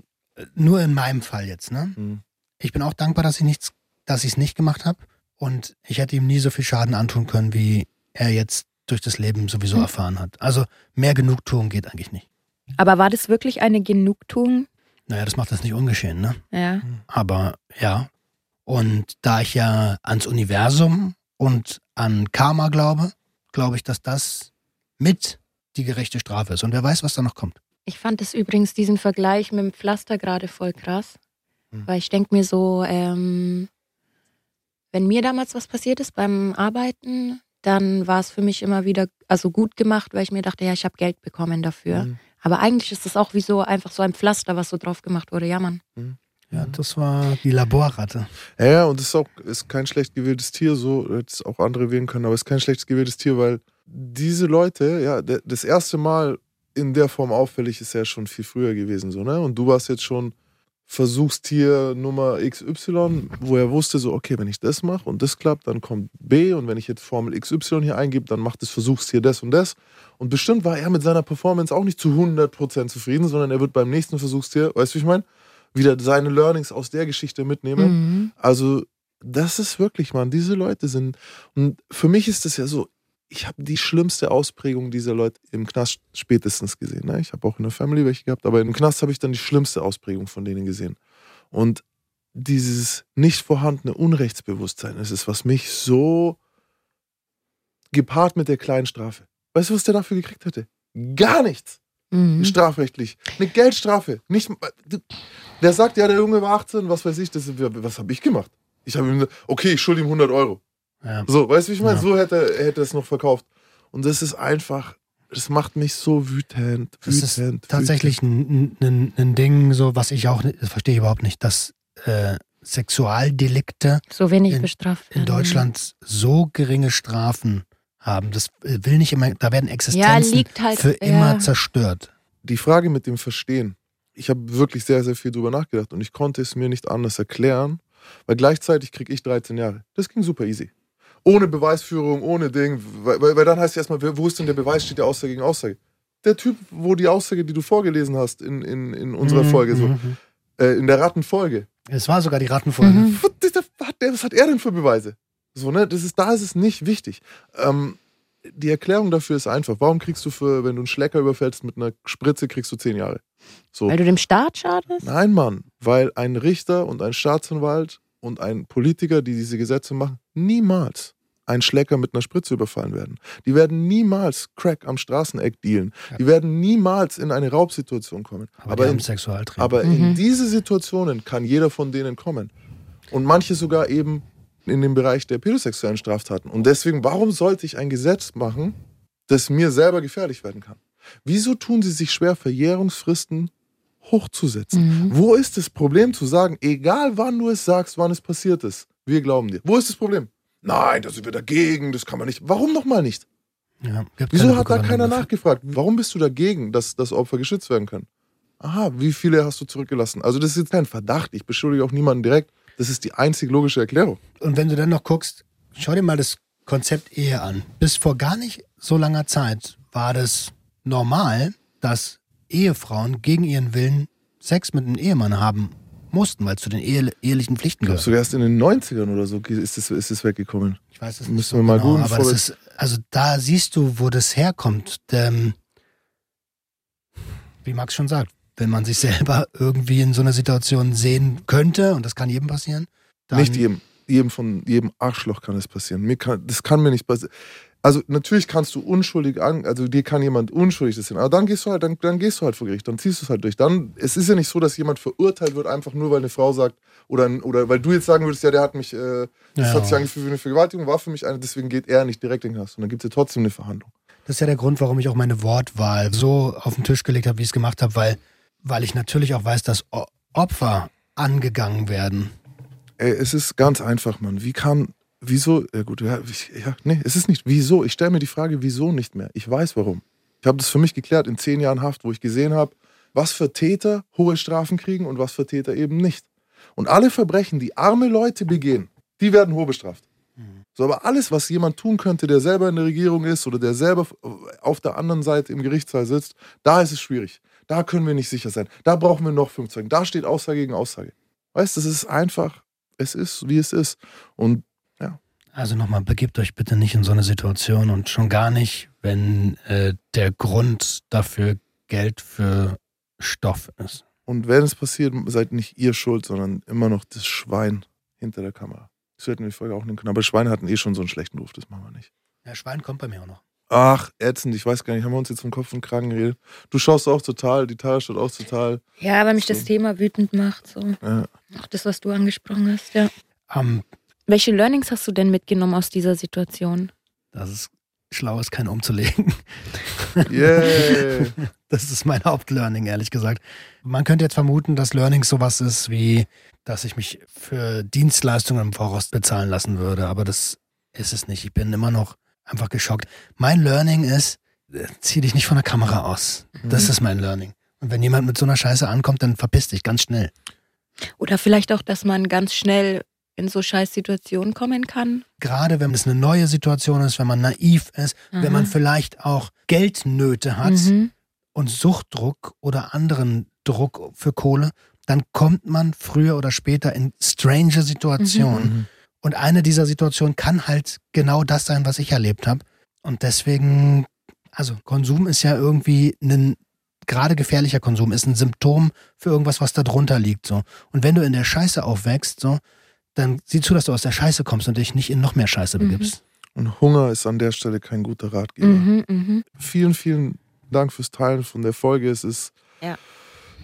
nur in meinem Fall jetzt, ne? Mhm. Ich bin auch dankbar, dass ich nichts, dass ich es nicht gemacht habe. Und ich hätte ihm nie so viel Schaden antun können, wie er jetzt durch das Leben sowieso Mhm. erfahren hat. Also mehr Genugtuung geht eigentlich nicht. Aber war das wirklich eine Genugtuung? Naja, das macht das nicht ungeschehen, ne? Ja. Aber ja. Und da ich ja ans Universum und an Karma glaube, glaube ich, dass das mit die gerechte Strafe ist. Und wer weiß, was da noch kommt. Ich fand es übrigens diesen Vergleich mit dem Pflaster gerade voll krass. Mhm. Weil ich denke mir so, ähm, wenn mir damals was passiert ist beim Arbeiten, dann war es für mich immer wieder also gut gemacht, weil ich mir dachte, ja, ich habe Geld bekommen dafür. Mhm. Aber eigentlich ist das auch wie so einfach so ein Pflaster, was so drauf gemacht wurde. Ja, Mann. Ja, das war die Laborratte. Ja, ja, und es ist auch ist kein schlecht gewähltes Tier, so hätte es auch andere wählen können, aber es ist kein schlecht gewähltes Tier, weil diese Leute, ja, das erste Mal in der Form auffällig ist ja schon viel früher gewesen, so, ne? Und du warst jetzt schon Versuchstier Nummer XY, wo er wusste, so, okay, wenn ich das mache und das klappt, dann kommt B und wenn ich jetzt Formel XY hier eingebe, dann macht das Versuchstier das und das. Und bestimmt war er mit seiner Performance auch nicht zu 100% zufrieden, sondern er wird beim nächsten Versuchstier, weißt du, wie ich meine? Wieder seine Learnings aus der Geschichte mitnehme. Mhm. Also, das ist wirklich, man, diese Leute sind. Und für mich ist es ja so, ich habe die schlimmste Ausprägung dieser Leute im Knast spätestens gesehen. Ne? Ich habe auch in der Family welche gehabt, aber im Knast habe ich dann die schlimmste Ausprägung von denen gesehen. Und dieses nicht vorhandene Unrechtsbewusstsein, das ist, was mich so gepaart mit der kleinen Strafe. Weißt du, was der dafür gekriegt hätte? Gar nichts. Mhm. Strafrechtlich. Eine Geldstrafe. Nicht, der sagt, ja, der Junge war 18, was weiß ich, das, was habe ich gemacht? Ich habe ihm gesagt, okay, ich schulde ihm 100 Euro. Ja. So, weißt du, wie ich meine? Ja. So hätte er hätte er es noch verkauft. Und das ist einfach, das macht mich so wütend. Das ist wütend, tatsächlich ein, ein, ein Ding, so was ich auch, nicht- das verstehe ich überhaupt nicht, dass äh, Sexualdelikte So wenig In- bestraft. in werden. Deutschland so geringe Strafen haben. Das äh, will nicht immer, da werden Ja, Existenzen liegt halt. für ja. immer zerstört. Die Frage mit dem Verstehen. Ich habe wirklich sehr, sehr viel drüber nachgedacht und ich konnte es mir nicht anders erklären, weil gleichzeitig kriege ich 13 Jahre. Das ging super easy. Ohne Beweisführung, ohne Ding. Weil, weil, weil dann heißt es erstmal, wo ist denn der Beweis? Steht der Aussage gegen Aussage. Der Typ, wo die Aussage, die du vorgelesen hast in, in, in unserer Mhm, Folge, so, mhm. äh, in der Rattenfolge, Es war sogar die Rattenfolge. Mhm. was, das hat der, was hat er denn für Beweise? So, ne? Das ist, da ist es nicht wichtig. Ähm, die Erklärung dafür ist einfach. Warum kriegst du für, wenn du einen Schlecker überfällst mit einer Spritze, kriegst du zehn Jahre? So. Weil du dem Staat schadest? Nein, Mann, weil ein Richter und ein Staatsanwalt und ein Politiker, die diese Gesetze machen, niemals einen Schlecker mit einer Spritze überfallen werden. Die werden niemals Crack am Straßeneck dealen. Die werden niemals in eine Raubsituation kommen. Aber, Aber, in, aber Mhm. in diese Situationen kann jeder von denen kommen. Und manche sogar eben in dem Bereich der pädosexuellen Straftaten. Und deswegen, warum sollte ich ein Gesetz machen, das mir selber gefährlich werden kann? Wieso tun sie sich schwer, Verjährungsfristen hochzusetzen? Mhm. Wo ist das Problem zu sagen, egal wann du es sagst, wann es passiert ist, wir glauben dir? Wo ist das Problem? Nein, da sind wir dagegen, das kann man nicht. Warum nochmal nicht? ja, Wieso hat da keiner dafür. nachgefragt? Warum bist du dagegen, dass das Opfer geschützt werden können? Aha, wie viele hast du zurückgelassen? Also das ist jetzt kein Verdacht, ich beschuldige auch niemanden direkt. Das ist die einzig logische Erklärung. Und wenn du dann noch guckst, schau dir mal das Konzept Ehe an. Bis vor gar nicht so langer Zeit war das normal, dass Ehefrauen gegen ihren Willen Sex mit einem Ehemann haben mussten, weil es zu den ehe ehelichen Pflichten gehört. sogar erst in den 90ern oder so ist es ist es weggekommen. Ich weiß es Müssen nicht so wir mal genau, aber das ist, also da siehst du, wo das herkommt. Ähm, wie Max schon sagt, wenn man sich selber irgendwie in so einer Situation sehen könnte, und das kann jedem passieren, Nicht jedem. Jedem von jedem Arschloch kann es passieren. Mir kann, das kann mir nicht passieren. Also natürlich kannst du unschuldig an, also dir kann jemand unschuldig das sehen, aber dann gehst du halt, dann, dann gehst du halt vor Gericht, dann ziehst du es halt durch. Dann, es ist ja nicht so, dass jemand verurteilt wird, einfach nur weil eine Frau sagt, oder, oder weil du jetzt sagen würdest, ja, der hat mich, äh, das Ja. hat sich angefühlt wie eine Vergewaltigung, war für mich eine, deswegen geht er nicht direkt in den Knast. Und dann gibt es ja trotzdem eine Verhandlung. Das ist ja der Grund, warum ich auch meine Wortwahl so auf den Tisch gelegt habe, wie ich es gemacht habe, weil, weil ich natürlich auch weiß, dass Opfer angegangen werden. Ey, es ist ganz einfach, Mann. Wie kann, wieso, ja gut, ja, ja nee, es ist nicht, wieso? Ich stelle mir die Frage, wieso nicht mehr? Ich weiß warum. Ich habe das für mich geklärt in zehn Jahren Haft, wo ich gesehen habe, was für Täter hohe Strafen kriegen und was für Täter eben nicht. Und alle Verbrechen, die arme Leute begehen, die werden hoch bestraft. So, aber alles, was jemand tun könnte, der selber in der Regierung ist oder der selber auf der anderen Seite im Gerichtssaal sitzt, da ist es schwierig. Da können wir nicht sicher sein. Da brauchen wir noch fünf Zeugen. Da steht Aussage gegen Aussage. Weißt du, es ist einfach, es ist, wie es ist. Und Also nochmal, begebt euch bitte nicht in so eine Situation und schon gar nicht, wenn äh, der Grund dafür Geld für Stoff ist. Und wenn es passiert, seid nicht ihr schuld, sondern immer noch das Schwein hinter der Kamera. Das hätten wir die Folge auch nehmen können. Aber Schweine hatten eh schon so einen schlechten Ruf, das machen wir nicht. Ja, Schwein kommt bei mir auch noch. Ach, ätzend, ich weiß gar nicht, haben wir uns jetzt vom Kopf und Kragen geredet? Du schaust auch total, die Tara schaut auch total. Ja, weil mich das So. Thema wütend macht. So. Ja. Auch das, was du angesprochen hast, ja. Ähm, Welche Learnings hast du denn mitgenommen aus dieser Situation? dass es schlau ist, keinen umzulegen. Yeah. [LAUGHS] Das ist mein Hauptlearning, ehrlich gesagt. Man könnte jetzt vermuten, dass Learning sowas ist wie, dass ich mich für Dienstleistungen im Voraus bezahlen lassen würde, aber das ist es nicht. Ich bin immer noch einfach geschockt. Mein Learning ist, äh, zieh dich nicht von der Kamera aus. Das ist mein Learning. Und wenn jemand mit so einer Scheiße ankommt, dann verpiss dich ganz schnell. Oder vielleicht auch, dass man ganz schnell in so scheiß Situationen kommen kann. Gerade wenn es eine neue Situation ist, wenn man naiv ist, wenn man Aha. vielleicht auch Geldnöte hat Mhm. und Suchtdruck oder anderen Druck für Kohle, dann kommt man früher oder später in strange Situationen. Mhm. Und eine dieser Situationen kann halt genau das sein, was ich erlebt habe. Und deswegen, also Konsum ist ja irgendwie ein, gerade gefährlicher Konsum ist ein Symptom für irgendwas, was da drunter liegt. So. Und wenn du in der Scheiße aufwächst, so, dann sieh zu, dass du aus der Scheiße kommst und dich nicht in noch mehr Scheiße begibst. Und Hunger ist an der Stelle kein guter Ratgeber. Mhm, mhm. Vielen, vielen Dank fürs Teilen von der Folge. Es ist Ja.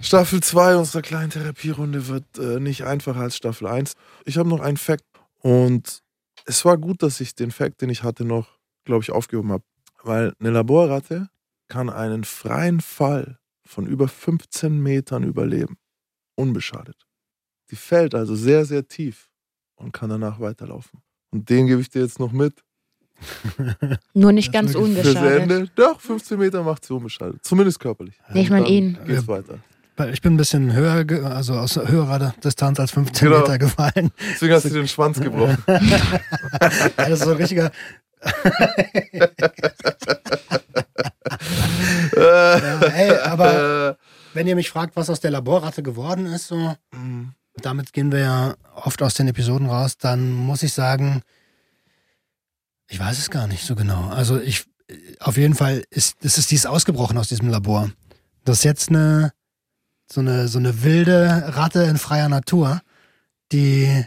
Staffel 2 unserer kleinen Therapierunde wird äh, nicht einfacher als Staffel 1. Ich habe noch einen Fact und es war gut, dass ich den Fact, den ich hatte, noch, glaube ich, aufgehoben habe. Weil eine Laborratte kann einen freien Fall von über 15 Metern überleben. Unbeschadet. Die fällt also sehr, sehr tief und kann danach weiterlaufen. Und den gebe ich dir jetzt noch mit. [LAUGHS] Nur nicht ganz unbeschadet. Ende. Doch, 15 Meter macht sie unbeschadet. Zumindest körperlich. Nee, ich meine ihn. Geht's weiter. Weil Ich bin ein bisschen höher, also aus höherer Distanz als 15 Genau. Meter gefallen. Deswegen hast du den Schwanz [LAUGHS] gebrochen. Das ist so ein richtiger. [LAUGHS] ja, ey, aber Äh, wenn ihr mich fragt, was aus der Laborratte geworden ist, so, mm, damit gehen wir ja oft aus den Episoden raus, dann muss ich sagen, ich weiß es gar nicht so genau. Also ich, auf jeden Fall ist, ist dies ausgebrochen aus diesem Labor. Das ist jetzt eine, so eine, so eine wilde Ratte in freier Natur, die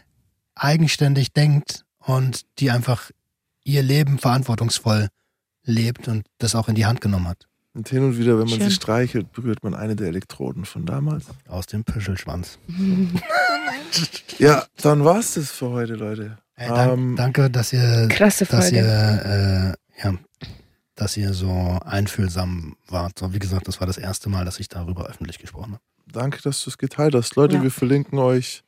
eigenständig denkt und die einfach ihr Leben verantwortungsvoll lebt und das auch in die Hand genommen hat. Und hin und wieder, wenn man Schön. sie streichelt, berührt man eine der Elektroden von damals. Aus dem Püschelschwanz. [LAUGHS] Ja, dann war's das für heute, Leute. Ey, dank, Ähm, danke, dass ihr Krasse dass Folge. ihr, äh, ja, dass ihr so einfühlsam wart. So, wie gesagt, das war das erste Mal, dass ich darüber öffentlich gesprochen habe. Danke, dass du es geteilt hast. Leute, Ja. wir verlinken euch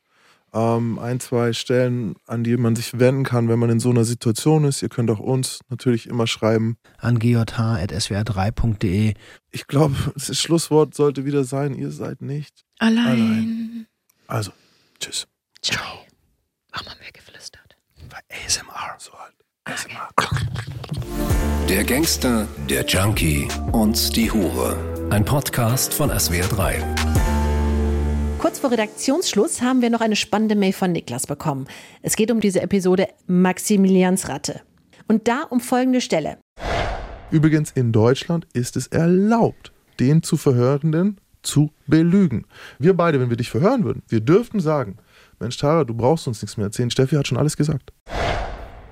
ähm, ein, zwei Stellen, an die man sich wenden kann, wenn man in so einer Situation ist. Ihr könnt auch uns natürlich immer schreiben. An gjh.swr3.de. Ich glaube, das Schlusswort sollte wieder sein, ihr seid nicht. Allein. Also, tschüss. Ciao. Warum haben wir geflüstert? Bei ASMR. So halt. ASMR. Der Gangster, der Junkie und die Hure. Ein Podcast von SWR3. Kurz vor Redaktionsschluss haben wir noch eine spannende Mail von Niklas bekommen. Es geht um diese Episode Maximilians Ratte. Und da um folgende Stelle. Übrigens, in Deutschland ist es erlaubt, den zu Verhörenden zu belügen. Wir beide, wenn wir dich verhören würden, wir dürften sagen, Mensch, Tara, du brauchst uns nichts mehr erzählen. Steffi hat schon alles gesagt.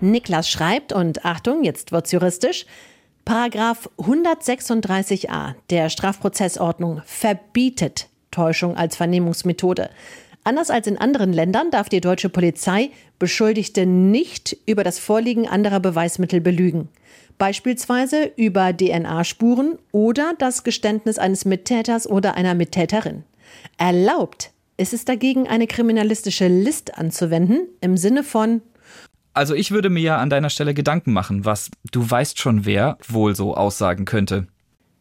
Niklas schreibt, und Achtung, jetzt wird's juristisch, Paragraph 136a der Strafprozessordnung verbietet Täuschung als Vernehmungsmethode. Anders als in anderen Ländern darf die deutsche Polizei Beschuldigte nicht über das Vorliegen anderer Beweismittel belügen. Beispielsweise über DNA-Spuren oder das Geständnis eines Mittäters oder einer Mittäterin. Erlaubt ist es dagegen, eine kriminalistische List anzuwenden im Sinne von Also ich würde mir ja an deiner Stelle Gedanken machen, was du weißt schon wer wohl so aussagen könnte.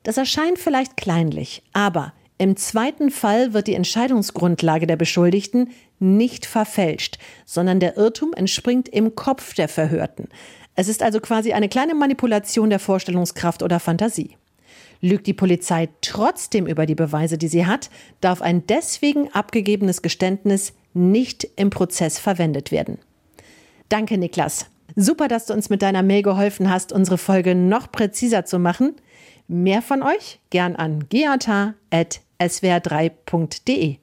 Das erscheint vielleicht kleinlich, aber im zweiten Fall wird die Entscheidungsgrundlage der Beschuldigten nicht verfälscht, sondern der Irrtum entspringt im Kopf der Verhörten. Es ist also quasi eine kleine Manipulation der Vorstellungskraft oder Fantasie. Lügt die Polizei trotzdem über die Beweise, die sie hat, darf ein deswegen abgegebenes Geständnis nicht im Prozess verwendet werden. Danke, Niklas. Super, dass du uns mit deiner Mail geholfen hast, unsere Folge noch präziser zu machen. Mehr von euch gern an geata.swr3.de.